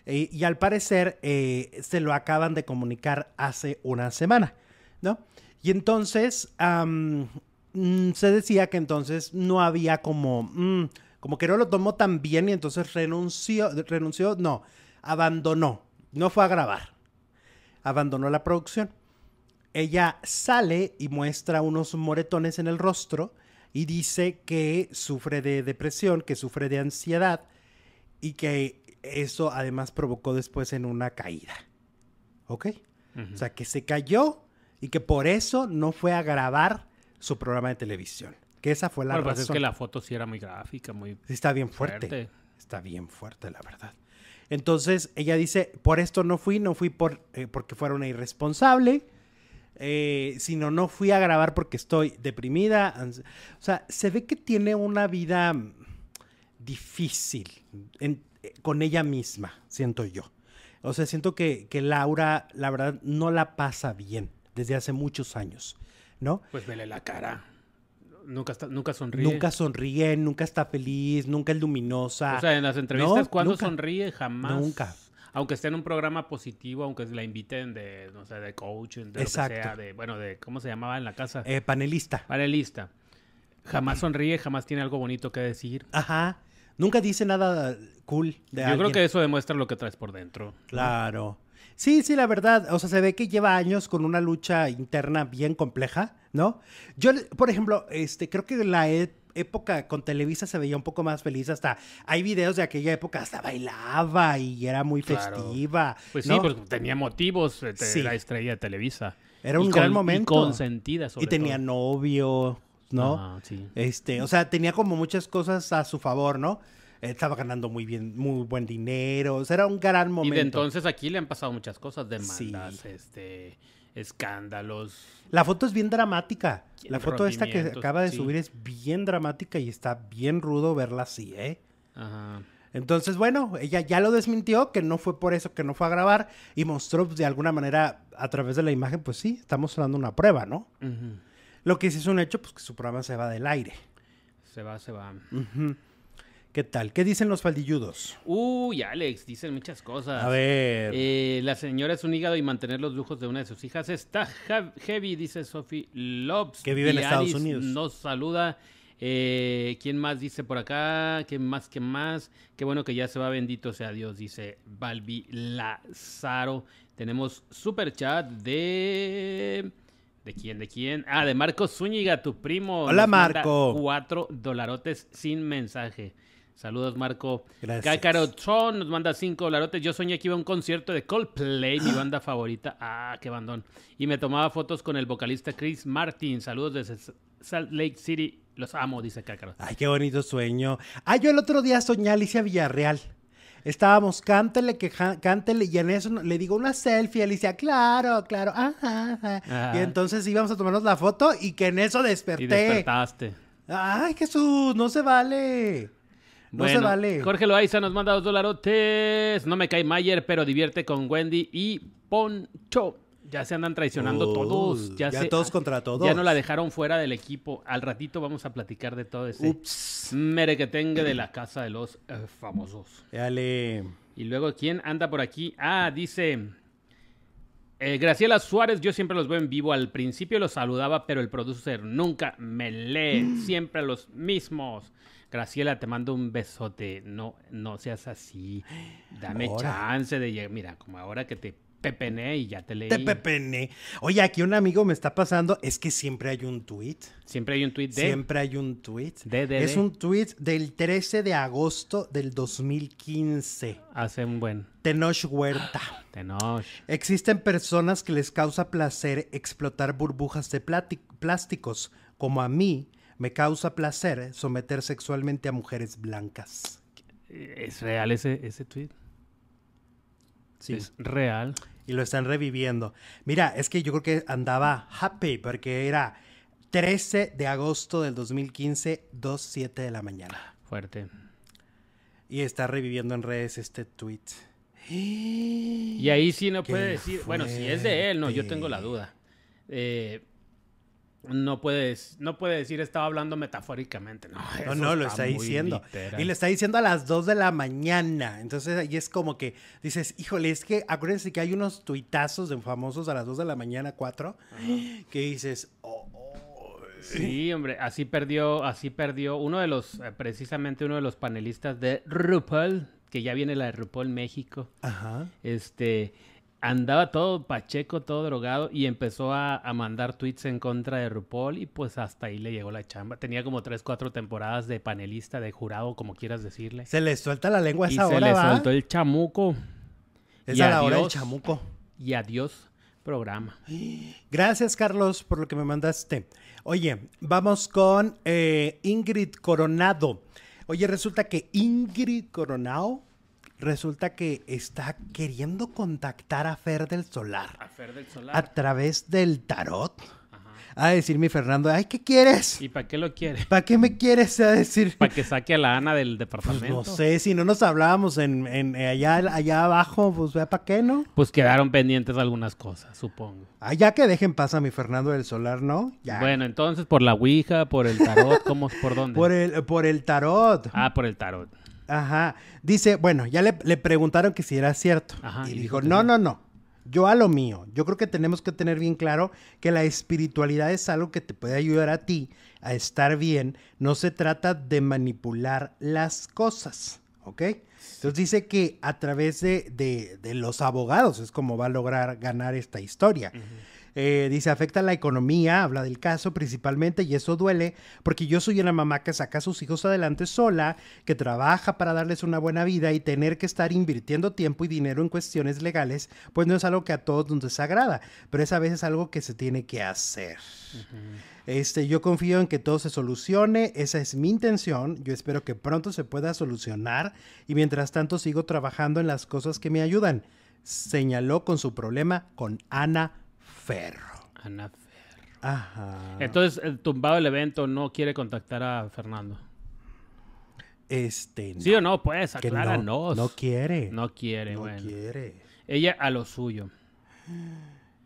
S1: Eh, y al parecer eh, se lo acaban de comunicar hace una semana, ¿no? Y entonces mm, se decía que entonces no había como, mm, como que no lo tomó tan bien y entonces renunció, renunció, no, abandonó, no fue a grabar, abandonó la producción. Ella sale y muestra unos moretones en el rostro y dice que sufre de depresión, que sufre de ansiedad y que eso además provocó después en una caída. ¿Ok? O sea, que se cayó y que por eso no fue a grabar su programa de televisión. Que esa fue la
S2: Bueno,
S1: razón.
S2: pues es que la foto sí era muy gráfica, muy
S1: Sí, está bien fuerte.
S2: fuerte.
S1: Está bien fuerte, la verdad. Entonces, ella dice, por esto no fui, no fui por, eh, porque fuera una irresponsable, eh, sino no fui a grabar porque estoy deprimida. O sea, se ve que tiene una vida mm, difícil en- eh, con ella misma, siento yo. O sea, siento que, que Laura, la verdad, no la pasa bien desde hace muchos años, ¿no?
S2: Pues vele la cara. Nunca, está, nunca sonríe.
S1: Nunca sonríe, nunca está feliz, nunca es luminosa.
S2: O sea, en las entrevistas,
S1: No,
S2: cuando
S1: nunca.
S2: sonríe? Jamás.
S1: Nunca.
S2: Aunque esté en un programa positivo, aunque la inviten de, no sé, de coaching, de
S1: Exacto.
S2: lo que sea, de, bueno, de, ¿cómo se llamaba en la casa?
S1: Eh, panelista.
S2: Panelista. Jamás sonríe, jamás tiene algo bonito que decir.
S1: Ajá. Nunca dice nada cool de
S2: Yo
S1: alguien.
S2: creo que eso demuestra lo que traes por dentro.
S1: Claro. Sí, sí, la verdad. O sea, se ve que lleva años con una lucha interna bien compleja, ¿no? Yo, por ejemplo, este, creo que la e- época con Televisa se veía un poco más feliz. Hasta hay videos de aquella época, hasta bailaba y era muy
S2: Claro.
S1: festiva.
S2: Pues
S1: ¿no?
S2: sí, pues tenía motivos, eh, te-
S1: Sí.
S2: la estrella de Televisa.
S1: Era
S2: Y
S1: un
S2: con-
S1: gran
S2: y
S1: momento.
S2: consentida, sobre
S1: Y tenía
S2: todo.
S1: novio, ¿no?
S2: Sí.
S1: Este, o sea, tenía como muchas cosas a su favor, ¿no? Estaba ganando muy bien, muy buen dinero. O sea, era un gran
S2: Y
S1: momento.
S2: de entonces aquí le han pasado muchas cosas, demandas,
S1: Sí.
S2: este, escándalos.
S1: La foto es bien dramática. La foto esta que acaba de
S2: sí.
S1: subir es bien dramática y está bien rudo verla así, ¿eh?
S2: Ajá.
S1: Entonces, bueno, ella ya lo desmintió, que no fue por eso que no fue a grabar y mostró pues, de alguna manera a través de la imagen, pues sí, está mostrando una prueba, ¿no?
S2: Ujú.
S1: Lo que sí es un hecho, pues que su programa se va del aire.
S2: Se va, se va.
S1: Ujú. ¿Qué tal? ¿Qué dicen los faldilludos?
S2: Uy, Alex, dicen muchas cosas.
S1: A ver.
S2: Eh, la señora es un hígado y mantener los lujos de una de sus hijas está heavy, dice Sophie Lobs.
S1: Que vive en Estados Unidos.
S2: Nos saluda. Eh, ¿Quién más dice por acá? ¿Qué más? ¿Qué más? Qué bueno que ya se va, bendito sea Dios, dice Balbi Lazaro. Tenemos super chat de. ¿De quién? ¿De quién? Ah, de Marcos Zúñiga, tu primo.
S1: Hola, Marco.
S2: Cuatro dolarotes sin mensaje. Saludos, Marco.
S1: Gracias.
S2: Cacarotron nos manda cinco dolarotes. Yo soñé que iba a un concierto de Coldplay, mi banda favorita. Ah, qué bandón. Y me tomaba fotos con el vocalista Chris Martin. Saludos desde Salt Lake City. Los amo, dice Cacarot.
S1: Ay, qué bonito sueño. Ah, yo el otro día soñé a Alicia Villarreal. Estábamos, cántele, que cántele, y en eso le digo una selfie, Alicia, claro, claro, ajá, ajá.
S2: Ajá.
S1: Y entonces íbamos a tomarnos la foto y que en eso
S2: Y
S1: desperté.
S2: despertaste.
S1: Ay, Jesús, no se vale. No se
S2: Bueno,
S1: vale.
S2: Jorge Loaiza nos manda dos dolarotes. No me cae Mayer, pero divierte con Wendy y Poncho. Ya se andan traicionando
S1: Oh,
S2: todos. Ya,
S1: ya
S2: se-
S1: todos contra todos.
S2: Ya no la dejaron fuera del equipo. Al ratito vamos a platicar de todo ese
S1: Ups.
S2: merequetengue de la casa de los eh, famosos.
S1: Dale.
S2: Y luego, ¿quién anda por aquí? Ah, dice... eh, Graciela Suárez, yo siempre los veo en vivo. Al principio los saludaba, pero el producer nunca me lee. Siempre los mismos. Graciela, te mando un besote. No, no seas así. Dame
S1: Ahora.
S2: chance de llegar. Mira, como ahora que te pepené y ya te leí.
S1: Te pepene. Oye, aquí un amigo me está pasando, es que siempre hay un tweet.
S2: Siempre hay un tweet de...
S1: Siempre hay un tweet.
S2: De, de,
S1: es
S2: de.
S1: un tweet del 13 de agosto del 2015.
S2: Hace un buen
S1: Tenoch Huerta.
S2: tenoch.
S1: Existen personas que les causa placer explotar burbujas de plásticos, como a mí me causa placer someter sexualmente a mujeres blancas.
S2: ¿Es real ese, ese tweet?
S1: Sí.
S2: Es real.
S1: Y lo están reviviendo. Mira, es que yo creo que andaba happy porque era 13 de agosto del 2015, 2.7 de la mañana.
S2: Fuerte.
S1: Y está reviviendo en redes este tweet.
S2: Y ahí sí no puede decir, bueno, si es de él, no, yo tengo la duda. Eh, no puedes, no puede decir estaba hablando metafóricamente, no.
S1: No, no, lo está diciendo.
S2: literal.
S1: Y le está diciendo a las 2 de la mañana. Entonces ahí es como que dices, híjole, es que acuérdense que hay unos tuitazos de famosos a las 2 de la mañana, 4, que dices, oh, oh.
S2: Sí, hombre, así perdió, así perdió uno de los, eh, precisamente uno de los panelistas de RuPaul, que ya viene la de RuPaul México.
S1: Ajá.
S2: Este andaba todo pacheco, todo drogado y empezó a, a mandar tweets en contra de RuPaul y pues hasta ahí le llegó la chamba. Tenía como tres, cuatro temporadas de panelista, de jurado, como quieras decirle.
S1: Se le suelta la lengua a
S2: y
S1: esa
S2: se
S1: hora,
S2: le
S1: ¿va?
S2: soltó el chamuco.
S1: Es
S2: Y
S1: a la hora del chamuco.
S2: Y adiós. programa.
S1: Gracias, Carlos, por lo que me mandaste. Oye, vamos con eh, Ingrid Coronado. Oye, resulta que Ingrid Coronado resulta que está queriendo contactar a Fer del Solar
S2: A Fer del Solar.
S1: a través del tarot.
S2: Ajá.
S1: A decir mi Fernando, ay, ¿qué quieres?
S2: ¿Y para qué lo quiere?
S1: ¿Para qué me quieres? A decir,
S2: ¿Para que saque a la Ana del
S1: pues
S2: departamento?
S1: no sé, si no nos hablábamos en, en- eh, allá, allá abajo, pues vea para qué, ¿no?
S2: Pues quedaron pendientes algunas cosas, supongo.
S1: Ah, ya que dejen paz a mi Fernando del Solar, ¿no? Ya.
S2: Bueno, entonces por la Ouija, por el tarot, ¿cómo? ¿Por dónde?
S1: Por el, por el tarot.
S2: Ah, por el tarot.
S1: Ajá. Dice, bueno, ya le, le preguntaron que si era cierto.
S2: Ajá,
S1: y
S2: y
S1: dijo, no, no, no. Yo a lo mío. Yo creo que tenemos que tener bien claro que la espiritualidad es algo que te puede ayudar a ti a estar bien. No se trata de manipular las cosas. ¿Ok? Entonces dice que a través de, de- de los abogados es como va a lograr ganar esta historia. Eh, dice, afecta la economía, habla del caso principalmente, y eso duele, porque yo soy una mamá que saca a sus hijos adelante sola, que trabaja para darles una buena vida y tener que estar invirtiendo tiempo y dinero en cuestiones legales, pues no es algo que a todos nos desagrada, pero es a veces algo que se tiene que hacer. Este, yo confío en que todo se solucione, esa es mi intención, yo espero que pronto se pueda solucionar y mientras tanto sigo trabajando en las cosas que me ayudan, señaló con su problema con Ana Ferro.
S2: Ana Fer.
S1: Ajá.
S2: Entonces, el tumbado del evento no quiere contactar a Fernando.
S1: este, no,
S2: ¿Sí o no? Pues,
S1: que no,
S2: acláranos.
S1: no quiere.
S2: No quiere,
S1: no
S2: bueno.
S1: quiere.
S2: Ella a lo suyo.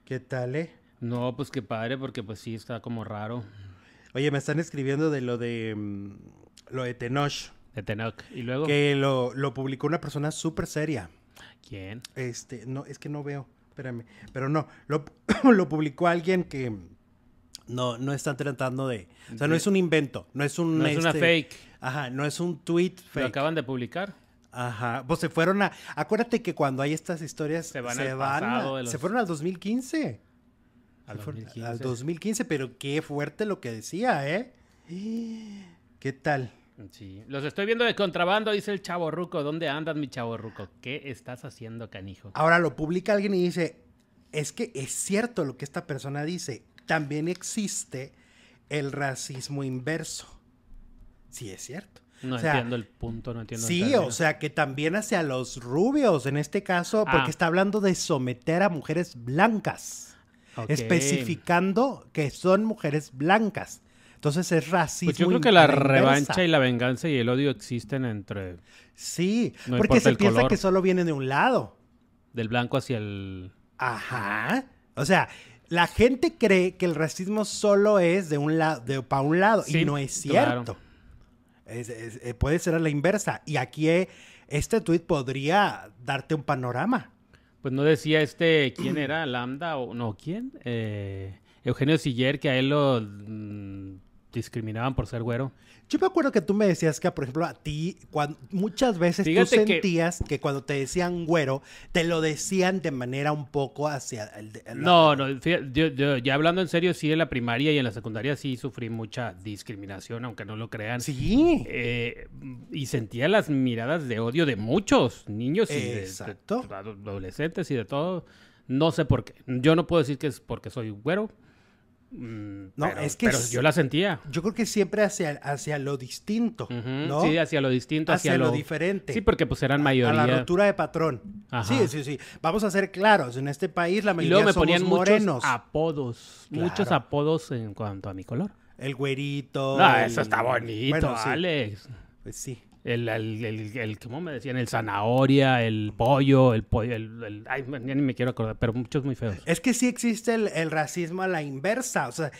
S1: ¿Qué tal, eh?
S2: No, pues qué padre, porque pues sí está como raro.
S1: Oye, me están escribiendo de lo de mm, lo de Tenoch,
S2: De Tenoch. Y luego,
S1: que lo, lo publicó una persona súper seria.
S2: ¿quién?
S1: Este, no, es que no veo, espérame. Pero no, lo, lo publicó alguien que no, no están tratando de. O sea, no es un invento, no es un.
S2: No es una
S1: este,
S2: fake.
S1: Ajá, no es un tweet
S2: Lo
S1: fake.
S2: acaban de publicar.
S1: Ajá, pues se fueron a. Acuérdate que cuando hay estas historias.
S2: Se van
S1: se
S2: al
S1: van a-
S2: los-
S1: Se fueron al 2015.
S2: Al
S1: Se fueron
S2: 2015.
S1: Al 2015, pero qué fuerte lo que decía, ¿eh? ¿Qué tal?
S2: Sí. Los estoy viendo de contrabando, dice el chavo ruco. ¿Dónde andas, mi chavo ruco? ¿Qué estás haciendo, canijo?
S1: Ahora lo publica alguien y dice, es que es cierto lo que esta persona dice, también existe el racismo inverso. Sí, es cierto.
S2: No
S1: O sea,
S2: entiendo el punto, no entiendo el
S1: Sí, o sea, que también hacia los rubios, en este caso, porque
S2: Ah.
S1: está hablando de someter a mujeres blancas, especificando que son mujeres blancas. Entonces es racismo.
S2: Pues yo creo que la
S1: inversa.
S2: revancha y la venganza y el odio existen entre
S1: Sí,
S2: No
S1: porque se piensa
S2: color.
S1: que solo viene de un lado.
S2: del blanco hacia el...
S1: Ajá. O sea, la gente cree que el racismo solo es de un lado, de para un lado, y no es
S2: claro.
S1: cierto. Es- es- eh, puede ser a la inversa. Y aquí eh, este tweet podría darte un panorama.
S2: Pues no decía este, ¿quién era? ¿Lambda o no? ¿Quién? Eh, Eugenio Siller, que a él lo mm, discriminaban por ser güero.
S1: Yo me acuerdo que tú me decías que, por ejemplo, a ti, muchas veces
S2: Fíjate
S1: tú sentías que... cuando te decían güero, te lo decían de manera un poco hacia el... la-
S2: No, no, fíjate, yo, yo- ya hablando en serio, sí, en la primaria y en la secundaria sí sufrí mucha discriminación, aunque no lo crean.
S1: Sí.
S2: Eh, y sentía las miradas de odio de muchos niños y de- de,
S1: Exacto.
S2: adolescentes y de todo. No sé por qué. Yo no puedo decir que es porque soy güero. Mm,
S1: No,
S2: pero,
S1: es que
S2: pero yo la sentía.
S1: Yo creo que siempre hacia, hacia lo distinto, ¿no?
S2: Sí, hacia lo distinto, hacia,
S1: hacia lo
S2: lo
S1: diferente.
S2: Sí, porque pues eran
S1: a
S2: mayoría.
S1: la rotura de patrón.
S2: Ajá.
S1: Sí, sí, sí. Vamos a ser claros. En este país la
S2: Y
S1: mayoría
S2: luego me
S1: somos
S2: ponían
S1: morenos.
S2: muchos apodos.
S1: Claro.
S2: Muchos apodos en cuanto a mi color.
S1: El güerito.
S2: No,
S1: el-
S2: eso está bonito,
S1: Bueno, sí,
S2: Alex.
S1: Pues sí.
S2: El, el, el, el- ¿cómo me decían? El zanahoria, el pollo, el pollo, el, el- ay, ya ni me quiero acordar, pero muchos muy feos.
S1: Es que sí existe el, el racismo a la inversa. O sea,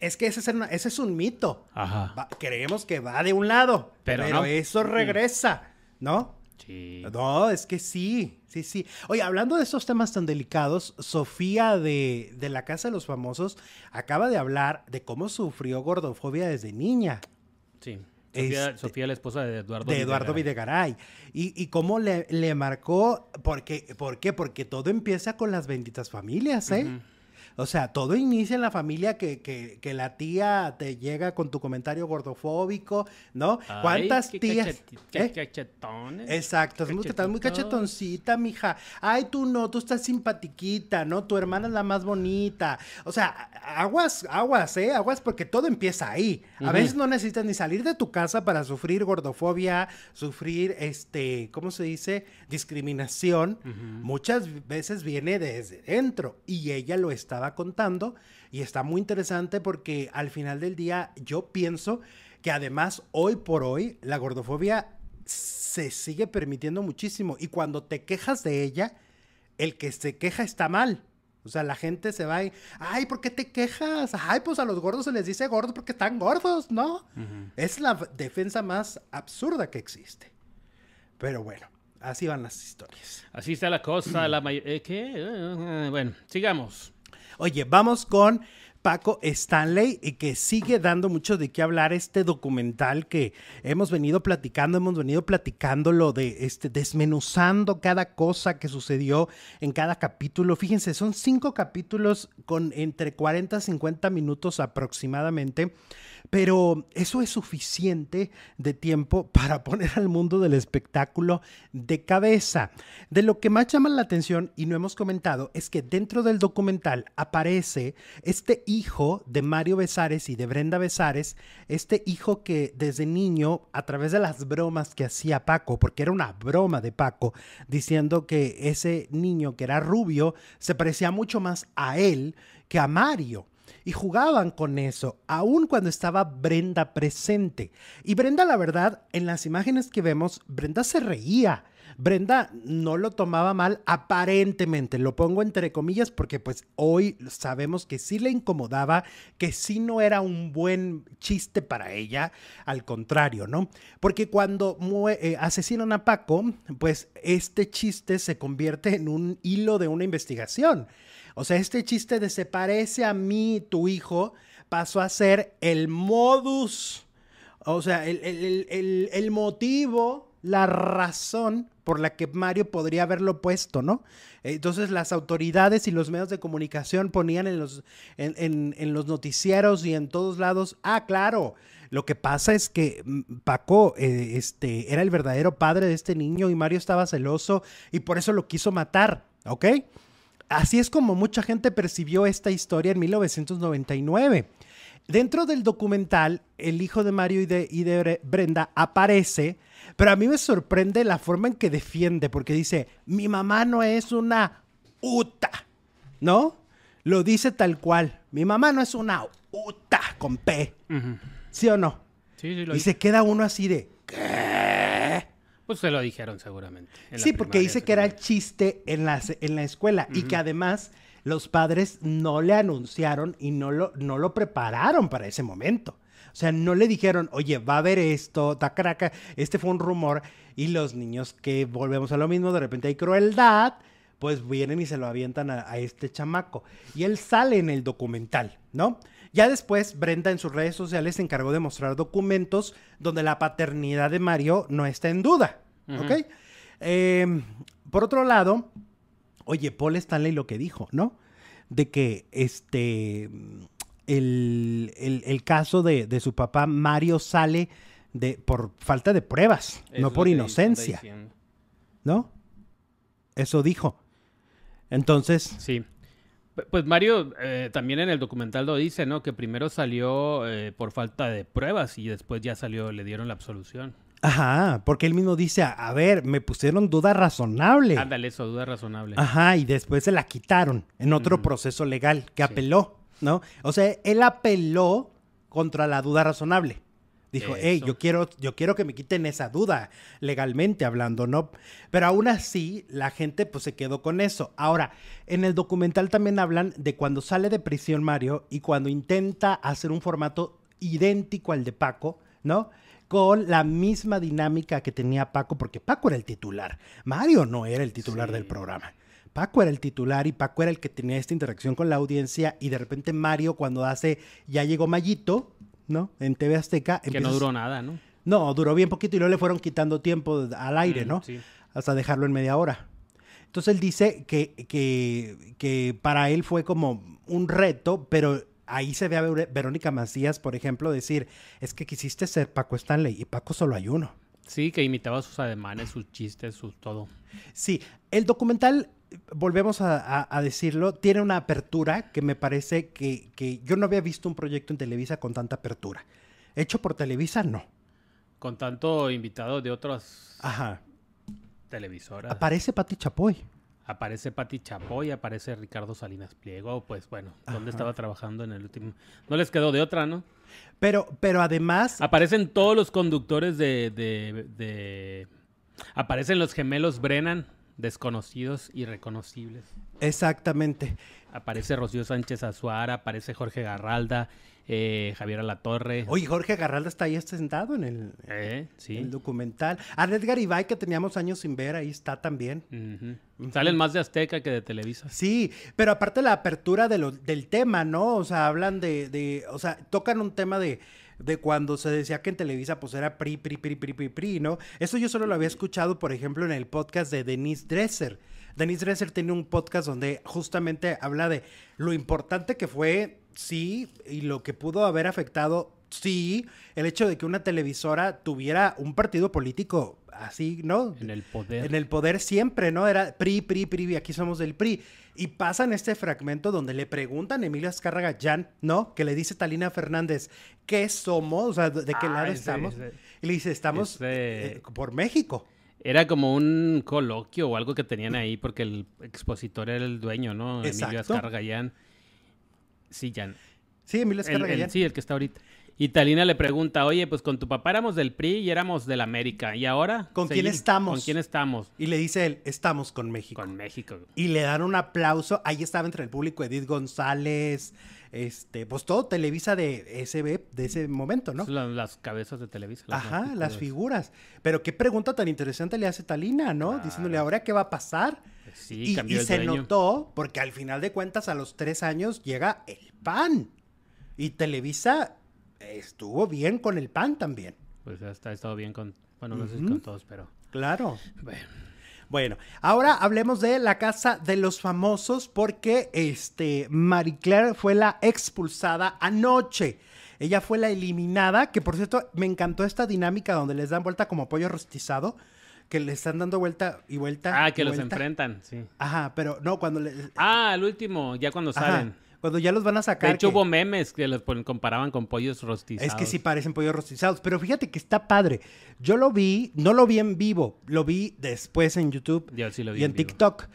S1: es que ese es, ese es un mito.
S2: Ajá.
S1: Va- creemos que va de un lado, pero,
S2: Pero no.
S1: eso regresa, ¿no?
S2: Sí.
S1: No, es que sí, sí, sí. Oye, hablando de estos temas tan delicados, Sofía de, de la Casa de los Famosos acaba de hablar de cómo sufrió gordofobia desde niña.
S2: Sí. Sofía,
S1: Este-
S2: Sofía, la esposa de Eduardo.
S1: de Eduardo
S2: Videgaray.
S1: Videgaray. Y, y cómo le, le marcó, porque, ¿por qué? Porque todo empieza con las benditas familias, ¿eh? O sea, todo inicia en la familia que, que, que la tía te llega con tu comentario gordofóbico, ¿no? ¿Cuántas
S2: qué
S1: tías?
S2: cacheti-
S1: ¿Eh?
S2: qué cachetones.
S1: Exacto, es muy, estás muy cachetoncita, mija. Ay, tú no, tú estás simpatiquita, ¿no? Tu hermana es la más bonita. O sea, aguas, aguas, ¿eh? Aguas porque todo empieza ahí. A veces no necesitas ni salir de tu casa para sufrir gordofobia, sufrir, este, ¿cómo se dice? Discriminación. Muchas veces viene desde dentro y ella lo estaba contando y está muy interesante porque al final del día yo pienso que además hoy por hoy la gordofobia se sigue permitiendo muchísimo y cuando te quejas de ella, el que se queja está mal. O sea, la gente se va y, ay, ¿por qué te quejas? Ay, pues a los gordos se les dice gordos porque están gordos, ¿no? Es la defensa más absurda que existe. Pero bueno, así van las historias.
S2: Así está la cosa. La eh, ¿Qué? Eh, bueno, sigamos.
S1: Oye, vamos con Paco Stanley y que sigue dando mucho de qué hablar este documental que hemos venido platicando, hemos venido platicando lo de este desmenuzando cada cosa que sucedió en cada capítulo. Fíjense, son cinco capítulos con entre 40 y 50 minutos aproximadamente. Pero eso es suficiente de tiempo para poner al mundo del espectáculo de cabeza. De lo que más llama la atención, y no hemos comentado, es que dentro del documental aparece este hijo de Mario Besares y de Brenda Besares, este hijo que desde niño, a través de las bromas que hacía Paco, porque era una broma de Paco, diciendo que ese niño que era rubio se parecía mucho más a él que a Mario. Y jugaban con eso, aun cuando estaba Brenda presente. Y Brenda, la verdad, en las imágenes que vemos, Brenda se reía. Brenda no lo tomaba mal aparentemente, lo pongo entre comillas porque pues hoy sabemos que sí le incomodaba, que sí no era un buen chiste para ella, al contrario, ¿no? Porque cuando eh, asesinan a Paco, pues este chiste se convierte en un hilo de una investigación. O sea, este chiste de se parece a mí, tu hijo, pasó a ser el modus, o sea, el- el- el- el motivo, la razón por la que Mario podría haberlo puesto, ¿no? Entonces las autoridades y los medios de comunicación ponían en los, en, en- los noticieros y en todos lados, ah, claro, lo que pasa es que mm, Paco eh, este, era el verdadero padre de este niño y Mario estaba celoso y por eso lo quiso matar, ¿ok? Así es como mucha gente percibió esta historia en 1999. Dentro del documental, el hijo de Mario y de, y de Bre- Brenda aparece, pero a mí me sorprende la forma en que defiende, porque dice, mi mamá no es una uta, ¿no? Lo dice tal cual, mi mamá no es una uta con P. ¿sí o no?
S2: Sí, sí, lo
S1: Y se queda uno así de, ¿qué?
S2: Pues se lo dijeron seguramente.
S1: Sí, porque dice que era el chiste en la, en la escuela y que además los padres no le anunciaron y no lo, no lo prepararon para ese momento. O sea, no le dijeron, oye, va a haber esto, tacaraca, este fue un rumor. Y los niños que volvemos a lo mismo, de repente hay crueldad, pues vienen y se lo avientan a, a este chamaco. Y él sale en el documental, ¿no? Ya después, Brenda en sus redes sociales se encargó de mostrar documentos donde la paternidad de Mario no está en duda, ¿ok? Eh, por otro lado, oye, Paul Stanley lo que dijo, ¿no? De que este el, el- el caso de, de su papá Mario sale de por falta de pruebas,
S2: Eso
S1: no por inocencia. ¿no? Eso dijo. Entonces,
S2: Sí. Pues Mario eh, también en el documental lo dice, ¿no? Que primero salió eh, por falta de pruebas y después ya salió, le dieron la absolución.
S1: Ajá, porque él mismo dice, a, ver, me pusieron duda razonable.
S2: Ándale, eso, duda razonable.
S1: Ajá, y después se la quitaron en otro proceso legal que
S2: Sí.
S1: apeló, ¿no? O sea, él apeló contra la duda razonable. Dijo, hey, yo quiero, yo quiero que me quiten esa duda, legalmente hablando, ¿no? Pero aún así, la gente pues se quedó con eso. Ahora, en el documental también hablan de cuando sale de prisión Mario y cuando intenta hacer un formato idéntico al de Paco, ¿no? Con la misma dinámica que tenía Paco, porque Paco era el titular. Mario no era el titular
S2: Sí.
S1: del programa. Paco era el titular y Paco era el que tenía esta interacción con la audiencia y de repente Mario cuando hace Ya llegó Mayito, ¿no? En TV Azteca.
S2: que no duró nada, ¿no?
S1: No, duró bien poquito y luego le fueron quitando tiempo al aire,
S2: Mm,
S1: ¿no?
S2: sí.
S1: Hasta dejarlo en media hora. Entonces él dice que, que, que para él fue como un reto, pero ahí se ve a Ver- Verónica Macías, por ejemplo, decir, es que quisiste ser Paco Stanley y Paco solo hay uno.
S2: Sí, que imitaba sus ademanes, sus chistes, sus todo.
S1: Sí, el documental, volvemos a, a- a decirlo, tiene una apertura que me parece que, que yo no había visto un proyecto en Televisa con tanta apertura. Hecho por Televisa, no.
S2: Con tanto invitado de otras
S1: Ajá.
S2: televisoras.
S1: Aparece Pati Chapoy.
S2: Aparece Pati Chapoy, aparece Ricardo Salinas Pliego, pues bueno, ¿dónde estaba trabajando en el último? No les quedó de otra, ¿no?
S1: Pero, pero además,
S2: Aparecen todos los conductores de, de, de- Aparecen los gemelos Brennan, desconocidos y reconocibles.
S1: exactamente.
S2: Aparece Rocío Sánchez Azuara, aparece Jorge Garralda, eh, Javier Alatorre.
S1: Oye, Jorge Garralda está ahí sentado en el,
S2: Eh, sí.
S1: el documental. A Edgar Ibay, que teníamos años sin ver, ahí está también.
S2: Salen más de Azteca que de Televisa.
S1: Sí, pero aparte la apertura de lo- del tema, ¿no? O sea, hablan de, de o sea, tocan un tema de, de cuando se decía que en Televisa pues era PRI, PRI, PRI, PRI, PRI, PRI, ¿no? Eso yo solo lo había escuchado, por ejemplo, en el podcast de Denise Dresser. Denise Dresser tiene un podcast donde justamente habla de lo importante que fue, sí, y lo que pudo haber afectado, sí, el hecho de que una televisora tuviera un partido político así, ¿no?
S2: En el poder.
S1: En el poder siempre, ¿no? Era PRI, PRI, PRI, y aquí somos del PRI. Y pasan este fragmento donde le preguntan a Emilio Azcárraga Jan, ¿no? Que le dice Talina Fernández, ¿qué somos? O sea, ¿de qué
S2: Ah,
S1: lado
S2: ese-
S1: estamos?
S2: ese-
S1: y le dice, estamos
S2: ese-
S1: eh, por México.
S2: Era como un coloquio o algo que tenían ahí porque el expositor era el dueño, ¿no? Emilio. Azcárraga. Sí, Jan.
S1: Sí, Emilio
S2: El-
S1: Azcárraga
S2: el-
S1: Jan.
S2: sí, el que está ahorita. Y Talina le pregunta, oye, pues con tu papá éramos del PRI y éramos del América. ¿Y ahora?
S1: ¿Con quién estamos?
S2: ¿Con quién estamos?
S1: Y le dice él, estamos con México.
S2: Con México.
S1: Y le dan un aplauso. Ahí estaba entre el público Edith González, este, pues todo Televisa de ese, de ese momento, ¿no?
S2: Son la- las cabezas de Televisa. las
S1: Ajá, las
S2: figuras.
S1: figuras. Pero qué pregunta tan interesante le hace Talina, ¿no? Diciéndole, ¿ahora qué va a pasar?
S2: Sí,
S1: y
S2: cambió
S1: y
S2: el
S1: se
S2: dueño.
S1: notó, porque al final de cuentas, a los tres años llega el pan. Y Televisa estuvo bien con el pan también.
S2: Pues ya está, ha estado bien con... Bueno, no sé si con todos, pero...
S1: Claro.
S2: Bueno.
S1: Bueno, ahora hablemos de la casa de los famosos porque este Marie Claire fue la expulsada anoche. Ella fue la eliminada, que por cierto me encantó esta dinámica donde les dan vuelta como pollo rostizado, que le están dando vuelta y vuelta.
S2: Ah, que los
S1: vuelta.
S2: enfrentan, sí.
S1: Ajá, pero no, cuando le...
S2: Ah, el último, ya cuando
S1: Ajá,
S2: salen.
S1: Cuando ya los van a
S2: De
S1: sacar.
S2: hecho,
S1: que-
S2: hubo memes que los comparaban con pollos rostizados.
S1: Es que sí parecen pollos rostizados, pero fíjate que está padre. Yo lo vi, no lo vi en vivo, lo vi después en YouTube
S2: Yo sí lo vi
S1: y en. TikTok.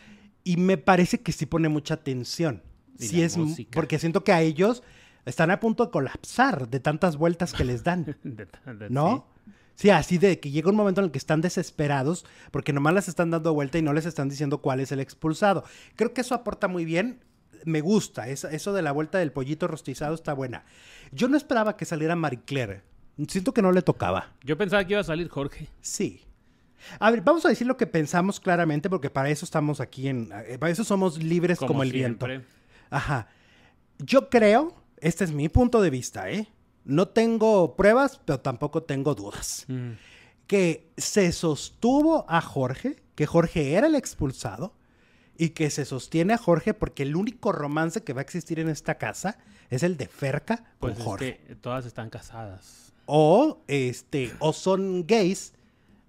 S1: Y me parece que sí pone mucha atención.
S2: Y
S1: Sí es,
S2: música.
S1: porque siento que a ellos están a punto de colapsar de tantas vueltas que les dan,
S2: De- de-
S1: ¿no? Sí, así de que llega un momento en el que están desesperados porque nomás les están dando vuelta y no les están diciendo cuál es el expulsado. Creo que eso aporta muy bien. Me gusta. Eso, eso de la vuelta del pollito rostizado está buena. Yo no esperaba que saliera Marie Claire. Siento que no le tocaba.
S2: Yo pensaba que iba a salir Jorge.
S1: Sí. A ver, vamos a decir lo que pensamos claramente porque para eso estamos aquí en... eh, Para eso somos libres como,
S2: Como
S1: el viento. Ajá. Yo creo, este es mi punto de vista, ¿eh? No tengo pruebas, pero tampoco tengo dudas.
S2: Mm.
S1: Que se sostuvo a Jorge, que Jorge era el expulsado, y que se sostiene a Jorge porque el único romance que va a existir en esta casa es el de Ferca
S2: Pues
S1: con
S2: es
S1: Jorge.
S2: que todas están casadas.
S1: O, este, o son gays,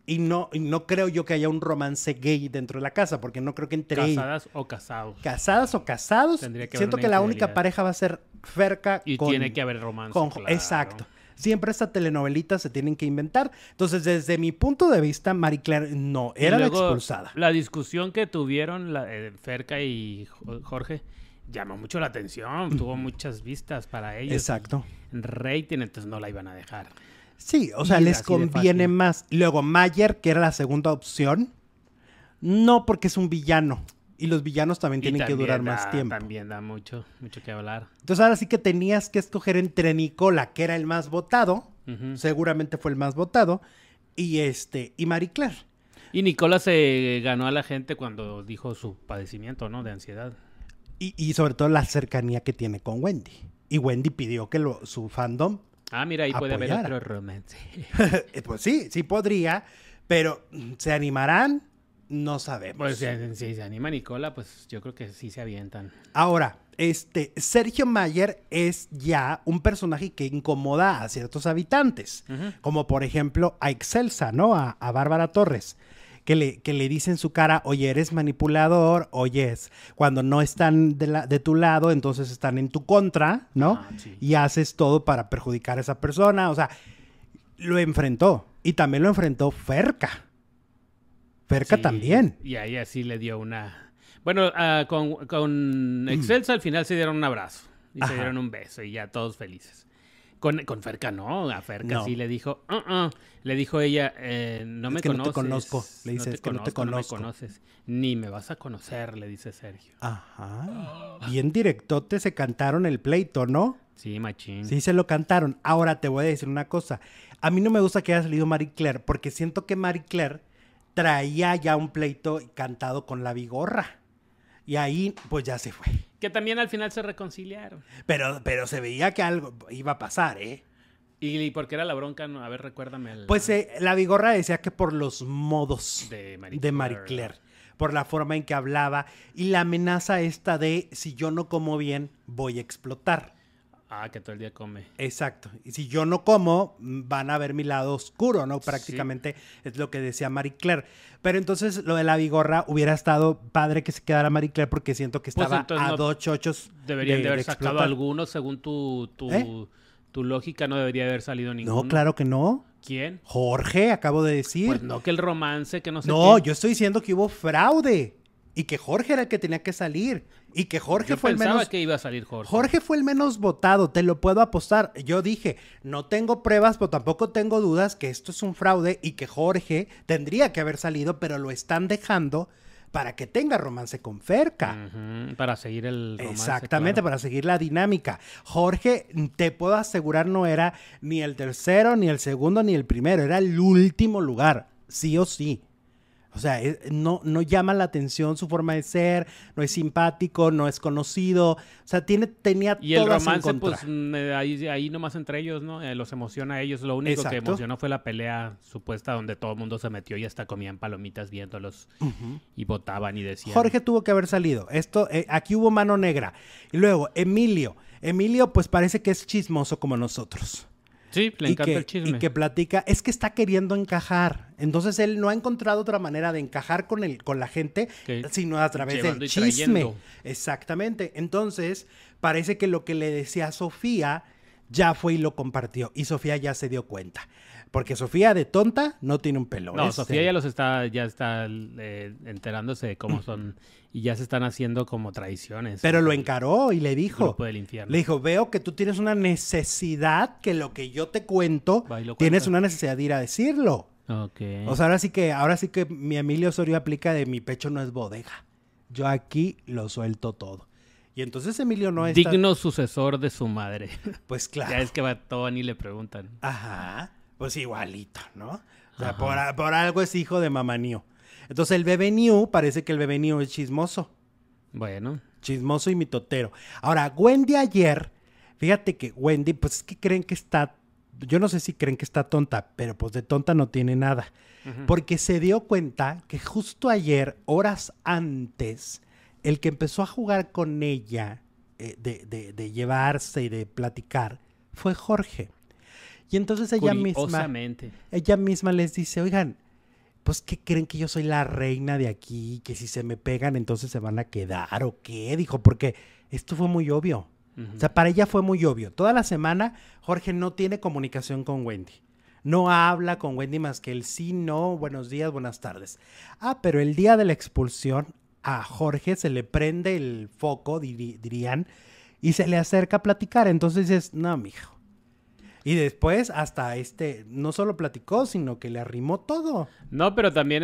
S1: y no, y no creo yo que haya un romance gay dentro de la casa, porque no creo que entre ellos-
S2: Casadas o casados.
S1: casadas o casados,
S2: Tendría que
S1: siento que la única pareja va a ser Ferca
S2: Y
S1: con,
S2: tiene que haber romance.
S1: con-
S2: claro.
S1: Exacto. Siempre esta telenovelitas se tienen que inventar. Entonces, desde mi punto de vista, Marie Claire no era la expulsada.
S2: La discusión que tuvieron la, eh, Ferca y Jo- Jorge llamó mucho la atención. Tuvo muchas vistas para ellos.
S1: Exacto.
S2: Rating, entonces no la iban a dejar.
S1: Sí, o sea,
S2: Y
S1: les conviene más. Luego, Mayer, que era la segunda opción, no porque es un villano. Y los villanos también
S2: Y
S1: tienen que durar
S2: da-
S1: más tiempo.
S2: También da mucho, mucho que hablar.
S1: Entonces, ahora sí que tenías que escoger entre Nicola, que era el más votado, seguramente fue el más votado, y este, y Marie Claire.
S2: Y Nicola se ganó a la gente cuando dijo su padecimiento, ¿no? De ansiedad.
S1: Y, y sobre todo la cercanía que tiene con Wendy. Y Wendy pidió que lo- su fandom,
S2: Ah, mira, ahí puede haber otro romance.
S1: eh, pues sí, sí podría, pero ¿se animarán? No sabemos.
S2: Pues si, se anima Nicola, pues yo creo que sí se avientan.
S1: Ahora, este, Sergio Mayer es ya un personaje que incomoda a ciertos habitantes, como por ejemplo a Excelsa, ¿no? A, Bárbara Torres. Que le, que le dice en su cara, oye, eres manipulador, oye, cuando no están de, la, de, tu lado, entonces están en tu contra, ¿no? Ah, y haces todo para perjudicar a esa persona. O sea, lo enfrentó. Y también lo enfrentó Ferca. Ferca también.
S2: Y ahí así le dio una... Bueno, uh, con, con, Excelsa al final se dieron un abrazo. Y se dieron un beso y ya todos felices. Con, con Ferca no, a Ferca sí le dijo, uh -uh. le dijo ella, eh, no me conoces. No te
S1: conozco, le dice,
S2: no que no te conozco. No me conoces, ni me vas a conocer, le dice Sergio.
S1: Ajá. Bien directote se cantaron el pleito, ¿no?
S2: Sí, machín.
S1: Sí, se lo cantaron. Ahora te voy a decir una cosa. A mí no me gusta que haya salido Marie Claire, porque siento que Marie Claire traía ya un pleito cantado con la vigorra. Y ahí, pues ya se fue.
S2: Que también al final se reconciliaron.
S1: Pero, pero se veía que algo iba a pasar, ¿eh?
S2: ¿Y por qué era la bronca? A ver, recuérdame.
S1: Pues eh, la vigorra decía que por los modos de Marie, Claire. Por la forma en que hablaba y la amenaza esta de si yo no como bien, voy a explotar.
S2: Ah, que todo el día come.
S1: Exacto. Y si yo no como, van a ver mi lado oscuro, ¿no? Prácticamente es lo que decía Marie Claire. Pero entonces lo de la vigorra hubiera estado padre que se quedara Marie Claire porque siento que pues estaba a dos chochos.
S2: Deberían de, haber sacado algunos según tu, tu, ¿Eh? tu, lógica, no debería haber salido ninguno.
S1: No, claro que no.
S2: ¿Quién?
S1: Jorge, acabo de decir.
S2: Pues no, que el romance, que no sé.
S1: No, yo estoy diciendo que hubo fraude y que Jorge era el que tenía que salir y que Jorge fue el menos
S2: que iba a salir Jorge.
S1: Jorge fue el menos votado, te lo puedo apostar. Yo dije, no tengo pruebas, pero tampoco tengo dudas que esto es un fraude y que Jorge tendría que haber salido, pero lo están dejando para que tenga romance con Ferca.
S2: para seguir el
S1: romance. Exactamente, para seguir la dinámica. Jorge, te puedo asegurar, no era ni el tercero, ni el segundo, ni el primero, era el último lugar, sí o sí. O sea, no, no llama la atención su forma de ser, no es simpático, no es conocido. O sea, tiene, tenía
S2: Y el romance, pues mm, eh, ahí, ahí nomás entre ellos, ¿no? Eh, los emociona a ellos. Lo único que emocionó fue la pelea supuesta donde todo el mundo se metió y hasta comían palomitas viéndolos y votaban y decían.
S1: Jorge tuvo que haber salido. Esto, eh, aquí hubo mano negra. Y luego, Emilio. Emilio, pues parece que es chismoso como nosotros.
S2: Sí, le encanta el chisme.
S1: Y que platica, es que está queriendo encajar. Entonces él no ha encontrado otra manera de encajar con, el, con la gente, sino a través del chisme. Exactamente. Entonces, parece que lo que le decía a Sofía ya fue y lo compartió. Y Sofía ya se dio cuenta. Porque Sofía de tonta no tiene un pelo.
S2: No, Sofía ya los está, ya está eh, enterándose de cómo son y ya se están haciendo como tradiciones.
S1: Pero lo encaró y le dijo.
S2: del infierno.
S1: Le dijo, veo que tú tienes una necesidad que lo que yo te cuento, tienes una necesidad de ir a decirlo.
S2: Okay.
S1: O sea, ahora sí que, ahora sí que mi Emilio Osorio aplica de mi pecho no es bodega. Yo aquí lo suelto todo. Y entonces Emilio no es.
S2: Digno sucesor de su madre.
S1: Pues claro.
S2: ya es que va todo ni le preguntan.
S1: Ajá pues igualito, ¿no? O sea, por, algo es hijo de Mamanío. Entonces el bebé New, parece que el bebé New es chismoso.
S2: Bueno.
S1: Chismoso y mitotero. Ahora, Wendy ayer, fíjate que Wendy, pues es que creen que está, yo no sé si creen que está tonta, pero pues de tonta no tiene nada. Porque se dio cuenta que justo ayer, horas antes, el que empezó a jugar con ella, eh, de, de llevarse y de platicar, fue Jorge. Y entonces ella misma, ella misma les dice, oigan, pues ¿qué creen que yo soy la reina de aquí? Que si se me pegan entonces se van a quedar o qué? Dijo, porque esto fue muy obvio. O sea, para ella fue muy obvio. Toda la semana Jorge no tiene comunicación con Wendy. No habla con Wendy más que el sí, no, buenos días, buenas tardes. Ah, pero el día de la expulsión a Jorge se le prende el foco, dirían, y se le acerca a platicar. Entonces dices, no, mijo, y después hasta este, no solo platicó, sino que le arrimó todo.
S2: No, pero también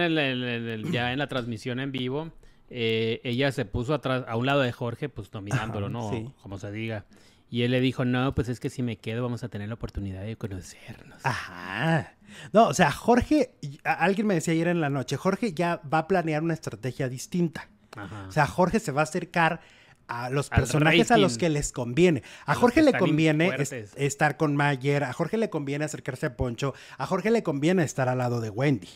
S2: ya en la transmisión en vivo, eh, ella se puso atrás, a un lado de Jorge, pues dominándolo, ¿no? Como se diga. Y él le dijo, no, pues es que si me quedo vamos a tener la oportunidad de conocernos.
S1: Ajá. No, o sea, Jorge, alguien me decía ayer en la noche, Jorge ya va a planear una estrategia distinta. Ajá. O sea, Jorge se va a acercar a los personajes a los que les conviene. A, Jorge le conviene estar con Mayer, a Jorge le conviene acercarse a Poncho, a Jorge le conviene estar al lado de Wendy,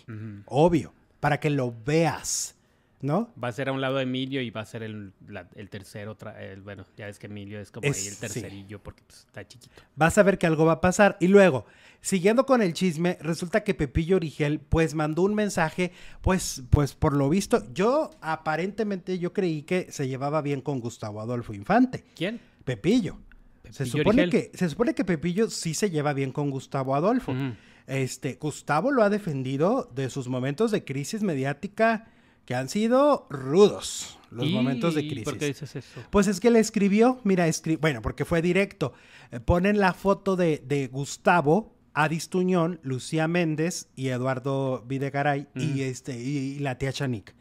S1: obvio. para que lo veas, ¿no?
S2: Va a ser a un lado de Emilio y va a ser el, la- el tercero. el- bueno, ya ves que Emilio es como
S1: Es-
S2: ahí el
S1: sí.
S2: tercerillo porque pues, está chiquito.
S1: Vas a ver que algo va a pasar. Y luego, siguiendo con el chisme, resulta que Pepillo Origel, pues, mandó un mensaje, pues, pues, por lo visto, yo, aparentemente, yo creí que se llevaba bien con Gustavo Adolfo Infante.
S2: ¿Quién?
S1: Pepillo. se, supone
S2: Origel.
S1: que, se supone que Pepillo sí se lleva bien con Gustavo Adolfo. Este, Gustavo lo ha defendido de sus momentos de crisis mediática que han sido rudos. Los
S2: ¿Y
S1: momentos de crisis.
S2: ¿Por qué dices eso?
S1: Pues es que le escribió, mira, escri- bueno, porque fue directo. Eh, ponen la foto de, de Gustavo, Adis Tuñón, Lucía Méndez y Eduardo Videgaray y, este, y, y la tía Chanik.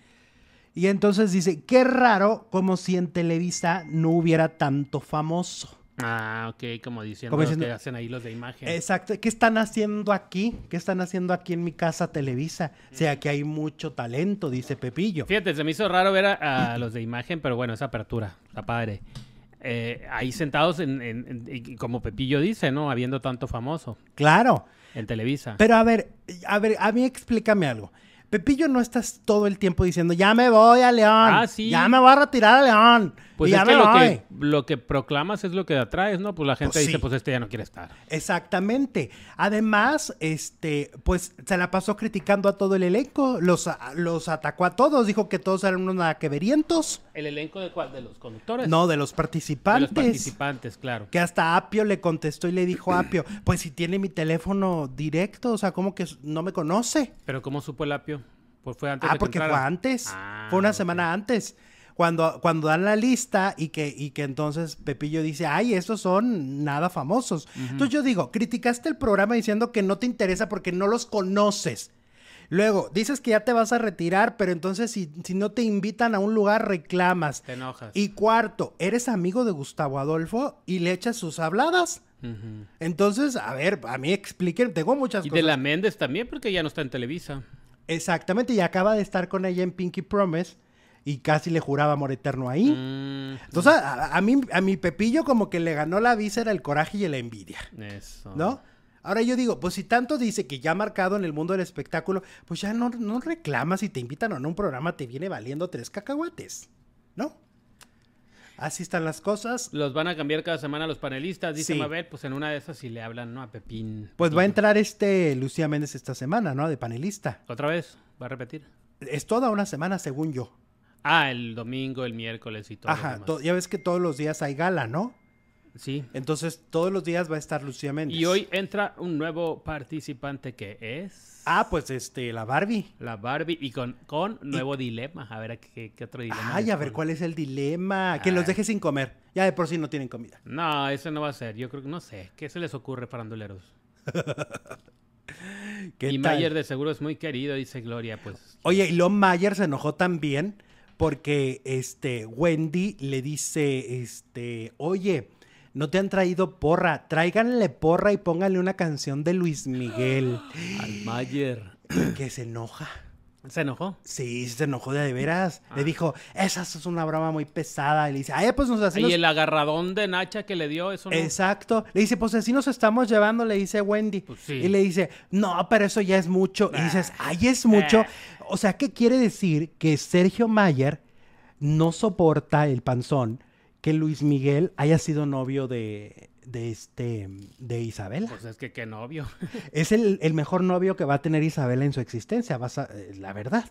S1: Y entonces dice, qué raro, como si en Televisa no hubiera tanto famoso.
S2: Ah, ok, como diciendo
S1: Como diciendo-
S2: que hacen ahí los de imagen.
S1: Exacto. ¿Qué están haciendo aquí? ¿Qué están haciendo aquí en mi casa Televisa? O sea, que hay mucho talento, dice Pepillo.
S2: Fíjate, se me hizo raro ver a, a los de imagen, pero bueno, esa apertura, está padre. Eh, ahí sentados en, en- en- y como Pepillo dice, ¿no? Habiendo tanto famoso
S1: Claro.
S2: en Televisa.
S1: Pero a ver, a ver, a mí explícame algo. Pepillo no estás todo el tiempo diciendo, ya me voy a León.
S2: Ah, sí.
S1: Ya me voy a retirar a León.
S2: Pues
S1: y
S2: es
S1: ya
S2: que lo, que lo que proclamas es lo que atraes, ¿no? Pues la gente
S1: Pues
S2: dice,
S1: sí.
S2: pues este ya no quiere estar.
S1: Exactamente. Además, este, pues se la pasó criticando a todo el elenco. Los, los atacó a todos. Dijo que todos eran unos naqueverientos.
S2: ¿El elenco de cuál? ¿De los conductores?
S1: No, de los
S2: de
S1: participantes.
S2: los participantes, claro.
S1: Que hasta Apio le contestó y le dijo a Apio, pues si tiene mi teléfono directo, o sea, como que no me conoce.
S2: Pero ¿cómo supo el apio? Pues fue antes
S1: Ah,
S2: de que
S1: porque fue antes.
S2: Ah,
S1: fue una
S2: ok.
S1: semana antes. Cuando, cuando dan la lista y que, y que entonces Pepillo dice, ay, estos son nada famosos. Entonces yo digo, criticaste el programa diciendo que no te interesa porque no los conoces. Luego, dices que ya te vas a retirar, pero entonces si, si no te invitan a un lugar, reclamas.
S2: Te enojas.
S1: Y cuarto, eres amigo de Gustavo Adolfo y le echas sus habladas. Entonces, a ver, a mí expliquen, tengo muchas
S2: Y
S1: cosas.
S2: de la Méndez también, porque ya no está en Televisa.
S1: Exactamente, y acaba de estar con ella en Pinky Promise y casi le juraba amor eterno ahí.
S2: Mm,
S1: Entonces, a, a mí, a mi Pepillo como que le ganó la víscera, el coraje y la envidia,
S2: eso.
S1: ¿no? Ahora yo digo, pues si tanto dice que ya ha marcado en el mundo del espectáculo, pues ya no, no reclamas si te invitan o no a un programa, te viene valiendo tres cacahuates, ¿no? Así están las cosas.
S2: Los van a cambiar cada semana los panelistas. Dice
S1: Sí.
S2: Mabel, pues en una de esas si le hablan, ¿no? A Pepín.
S1: Pues va a entrar este Lucía Méndez esta semana, ¿no? De panelista.
S2: ¿Otra vez? ¿Va a repetir?
S1: Es toda una semana, según yo.
S2: Ah, el domingo, el miércoles y todo. lo
S1: Ajá,
S2: demás.
S1: to- ya ves que todos los días hay gala, ¿no?
S2: Sí.
S1: Entonces, todos los días va a estar Lucía Méndez.
S2: Y hoy entra un nuevo participante que es
S1: Ah, pues este, la Barbie.
S2: la Barbie y con, con nuevo dilema. A ver, ¿qué, qué otro dilema?
S1: Ay, a ver cuál es el dilema. Que los
S2: Ah.
S1: deje sin comer. Ya de por sí no tienen comida.
S2: No, ese no va a ser. Yo creo que no sé. ¿Qué se les ocurre, faranduleros?
S1: ¿Qué
S2: Y
S1: tal?
S2: Mayer de seguro es muy querido, dice Gloria, pues.
S1: Oye, y Lon Mayer se enojó también porque este Wendy le dice, este, oye, no te han traído porra, tráiganle porra y pónganle una canción de Luis Miguel.
S2: Al Mayer.
S1: que se enoja.
S2: ¿Se enojó?
S1: Sí, se enojó de, de veras.
S2: Ah.
S1: Le dijo, esa es una broma muy pesada. Y le dice, ay, pues nos hacemos...
S2: Y el agarradón de Nacha que le dio, eso no.
S1: Exacto. Le dice, pues así nos estamos llevando, le dice Wendy.
S2: Pues sí.
S1: Y le dice, no, pero eso ya es mucho. Y dices,
S2: Ah.
S1: ay, es mucho.
S2: Ah.
S1: O sea, ¿qué quiere decir que Sergio Mayer no soporta el panzón que Luis Miguel haya sido novio de, de este, de Isabela?
S2: Pues es que qué novio.
S1: Es el, el mejor novio que va a tener Isabela en su existencia, vas a- eh, la verdad,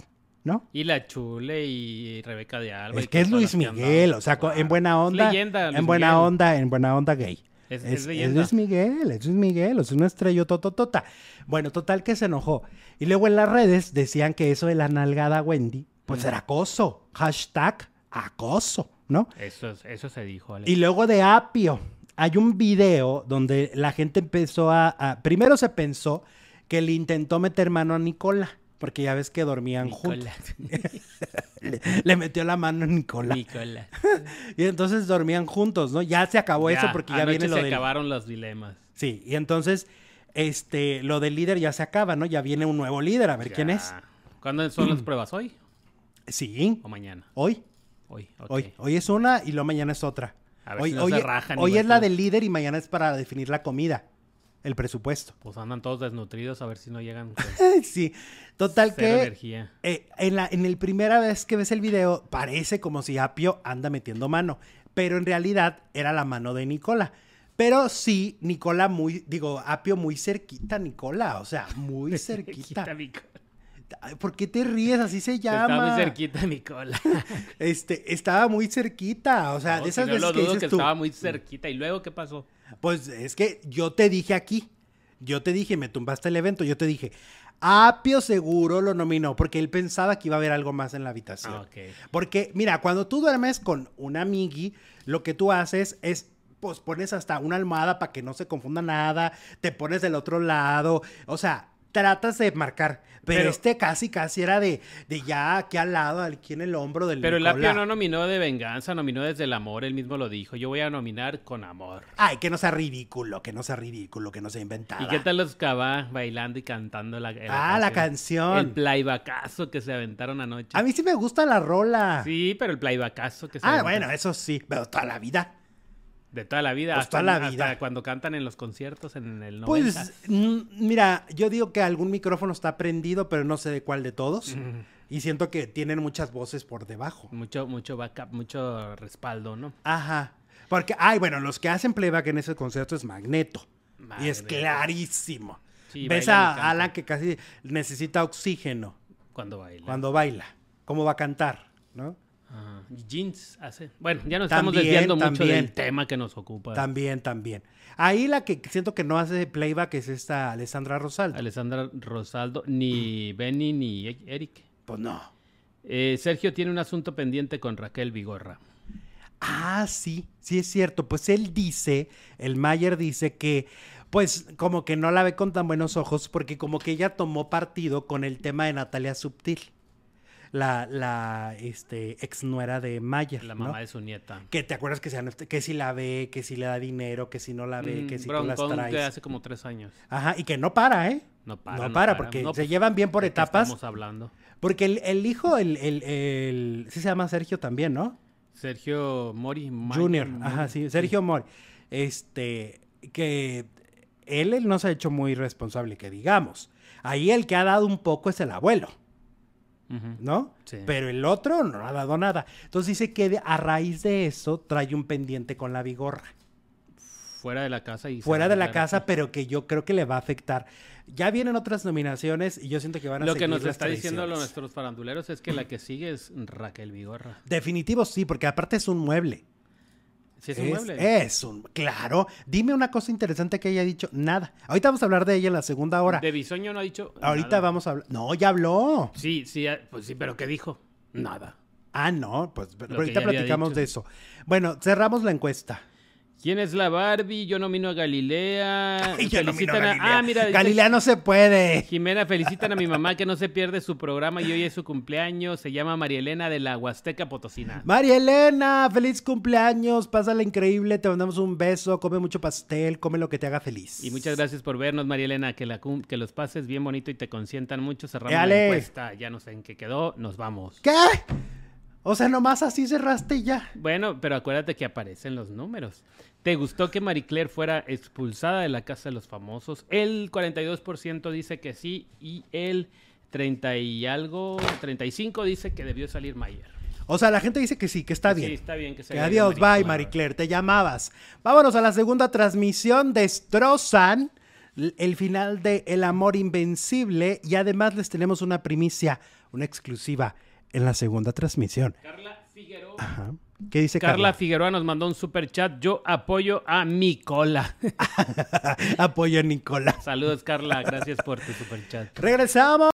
S1: ¿no?
S2: Y la Chule y Rebeca de Alba.
S1: Es que es Luis Miguel, o sea, en buena onda.
S2: leyenda,
S1: en buena
S2: Miguel.
S1: onda, en buena onda gay.
S2: Es-
S1: Es,
S2: es
S1: es
S2: leyenda.
S1: Miguel, es Miguel, es una estrella tototota. Bueno, total que se enojó. Y luego en las redes decían que eso de la nalgada Wendy, pues era acoso. Hashtag acoso, ¿no?
S2: Eso, es- eso se dijo.
S1: Y luego de Apio, hay un video donde la gente empezó a, a- Primero se pensó que le intentó meter mano a Nicola, porque ya ves que dormían juntos.
S2: Nicola.
S1: Le, le metió la mano a Nicola.
S2: Nicola.
S1: Y entonces dormían juntos, ¿no? Ya se acabó eso porque ya viene lo
S2: se
S1: del...
S2: acabaron los dilemas.
S1: Sí, y entonces este, lo del líder ya se acaba, ¿no? Ya viene un nuevo líder, a ver quién es.
S2: ¿Cuándo son las pruebas? ¿Hoy
S1: Sí,
S2: o mañana?
S1: hoy,
S2: Hoy,
S1: hoy. Hoy es una y luego mañana es otra.
S2: A ver
S1: hoy
S2: si no
S1: hoy-
S2: se rajan
S1: hoy es la del líder y mañana es para definir la comida. El presupuesto.
S2: Pues andan todos desnutridos a ver si no llegan
S1: sí, total
S2: cero
S1: que
S2: energía.
S1: eh, en la en el primera vez que ves el video parece como si Apio anda metiendo mano, pero en realidad era la mano de Nicola. Pero sí, Nicola muy, digo, Apio muy cerquita, Nicola, o sea, muy cerquita. ¿Por qué te ríes? Así se llama.
S2: Estaba muy cerquita mi cola.
S1: Este, estaba muy cerquita, o sea,
S2: No,
S1: de
S2: si
S1: esas
S2: no
S1: veces
S2: lo
S1: que dices
S2: que
S1: tú.
S2: estaba muy cerquita. ¿Y luego qué pasó?
S1: Pues es que yo te dije aquí, yo te dije, me tumbaste el evento, yo te dije, Apio seguro lo nominó porque él pensaba que iba a haber algo más en la habitación.
S2: Ah.
S1: Porque, mira, cuando tú duermes con una amigui, lo que tú haces es, pues pones hasta una almohada para que no se confunda nada, te pones del otro lado, o sea, tratas de marcar. Pero,
S2: Pero-
S1: este casi, casi era de, de ya aquí al lado, aquí en el hombro del
S2: Pero el. Apio no nominó de venganza, nominó desde el amor. Él mismo lo dijo. Yo voy a nominar con amor.
S1: Ay, que no sea ridículo, que no sea ridículo, que no sea inventado.
S2: ¿Y qué tal los cabá bailando y cantando la,
S1: Ah, la canción.
S2: El playbacazo que se aventaron anoche.
S1: A mí sí me gusta la rola.
S2: Sí, pero el playbacazo que se
S1: ah,
S2: aventaron
S1: bueno, eso sí, pero toda la vida.
S2: De toda la vida.
S1: Pues
S2: hasta,
S1: toda la
S2: hasta
S1: vida.
S2: cuando cantan en los conciertos en el 90.
S1: Pues, mm, mira, yo digo que algún micrófono está prendido, pero no sé de cuál de todos. Y siento que tienen muchas voces por debajo.
S2: Mucho, mucho backup, mucho respaldo, ¿no?
S1: Ajá. Porque, ay, bueno, los que hacen playback en ese concierto es Magneto. Y es clarísimo.
S2: Sí,
S1: Ves a. Alan que casi necesita oxígeno
S2: Cuando baila.
S1: cuando baila. ¿Cómo va a cantar? ¿No?
S2: Jeans hace. Bueno, ya nos estamos
S1: También,
S2: desviando mucho
S1: también.
S2: del tema que nos ocupa.
S1: También, también. Ahí la que siento que no hace playback es esta Alessandra Rosaldo.
S2: Alessandra Rosaldo, ni Benny ni E- Eric.
S1: Pues no.
S2: Eh, Sergio tiene un asunto pendiente con Raquel Vigorra.
S1: Ah, sí, sí es cierto. Pues él dice, el Mayer dice que, pues como que no la ve con tan buenos ojos porque como que ella tomó partido con el tema de Natalia Subtil, la, la este, ex nuera de Mayer.
S2: La
S1: ¿no?
S2: mamá de su nieta.
S1: Que te acuerdas que, se, que si la ve, que si le da dinero, que si no la ve,
S2: Mm,
S1: que si tú las traes.
S2: de hace como tres años.
S1: Ajá, y que no para, ¿eh?
S2: No para.
S1: no,
S2: no
S1: para, porque
S2: No,
S1: se
S2: pues,
S1: llevan bien por
S2: ¿de qué
S1: etapas.
S2: Estamos hablando.
S1: Porque el, el hijo, el, el, el- sí se llama Sergio también, ¿no?
S2: Sergio Mori.
S1: Junior,
S2: Mori,
S1: ajá, sí, Sergio Mori. Este, que él, él no se ha hecho muy responsable, que digamos. Ahí el que ha dado un poco es el abuelo, ¿no?
S2: Sí.
S1: Pero el otro no ha dado nada. Entonces dice que a raíz de eso trae un pendiente con la vigorra.
S2: Fuera de la casa y.
S1: Fuera de la casa, pero que yo creo que le va a afectar. Ya vienen otras nominaciones y yo siento que van a
S2: Lo que nos
S1: las
S2: está diciendo
S1: tradiciones.
S2: nuestros faranduleros es que la que sigue es Raquel Vigorra.
S1: Definitivo sí, porque aparte es un mueble.
S2: Sí, es un mueble.
S1: es un- claro. Dime una cosa interesante que haya dicho. Nada. Ahorita vamos a hablar de ella en la segunda hora.
S2: De Bisoño no ha dicho.
S1: Ahorita
S2: nada.
S1: vamos a hablar. No, ya habló.
S2: Sí, sí, ah, pues sí, pero ¿qué dijo? Nada.
S1: Ah, no, pues ahorita platicamos de eso. Bueno, cerramos la encuesta.
S2: ¿Quién es la Barbie? Yo nomino a Galilea.
S1: Ay,
S2: Felicitan a-
S1: Galilea.
S2: Ah, mira,
S1: Galilea no se puede.
S2: Jimena, felicitan a mi mamá que no se pierde su programa y hoy es su cumpleaños. Se llama María Elena de la Huasteca Potosina.
S1: María Elena, feliz cumpleaños, pásala increíble, te mandamos un beso, come mucho pastel, come lo que te haga feliz.
S2: Y muchas gracias por vernos, María Elena. Que, la, que los pases bien bonito y te consientan mucho. Cerramos
S1: Éale.
S2: la encuesta. Ya no sé en qué quedó. Nos vamos.
S1: ¿Qué? O sea, nomás así cerraste y ya.
S2: Bueno, pero acuérdate que aparecen los números. ¿Te gustó que Marie Claire fuera expulsada de la Casa de los Famosos? El 42% dice que sí y el 30 y algo, 35 dice que debió salir Mayer.
S1: O sea, la gente dice que sí, que está
S2: Sí,
S1: bien.
S2: está bien que se
S1: Que
S2: haya
S1: adiós, bye,
S2: Marie Claire.
S1: Te llamabas. Vámonos a la segunda transmisión. Destrozan el final de El Amor Invencible y además les tenemos una primicia, una exclusiva en la segunda transmisión.
S2: Carla Figueroa.
S1: Ajá. ¿Qué dice
S2: Carla
S1: Carla?
S2: Figueroa nos mandó un super chat. Yo apoyo a mi cola.
S1: Apoyo a Nicolás.
S2: Saludos, Carla. Gracias por tu super chat.
S1: Regresamos.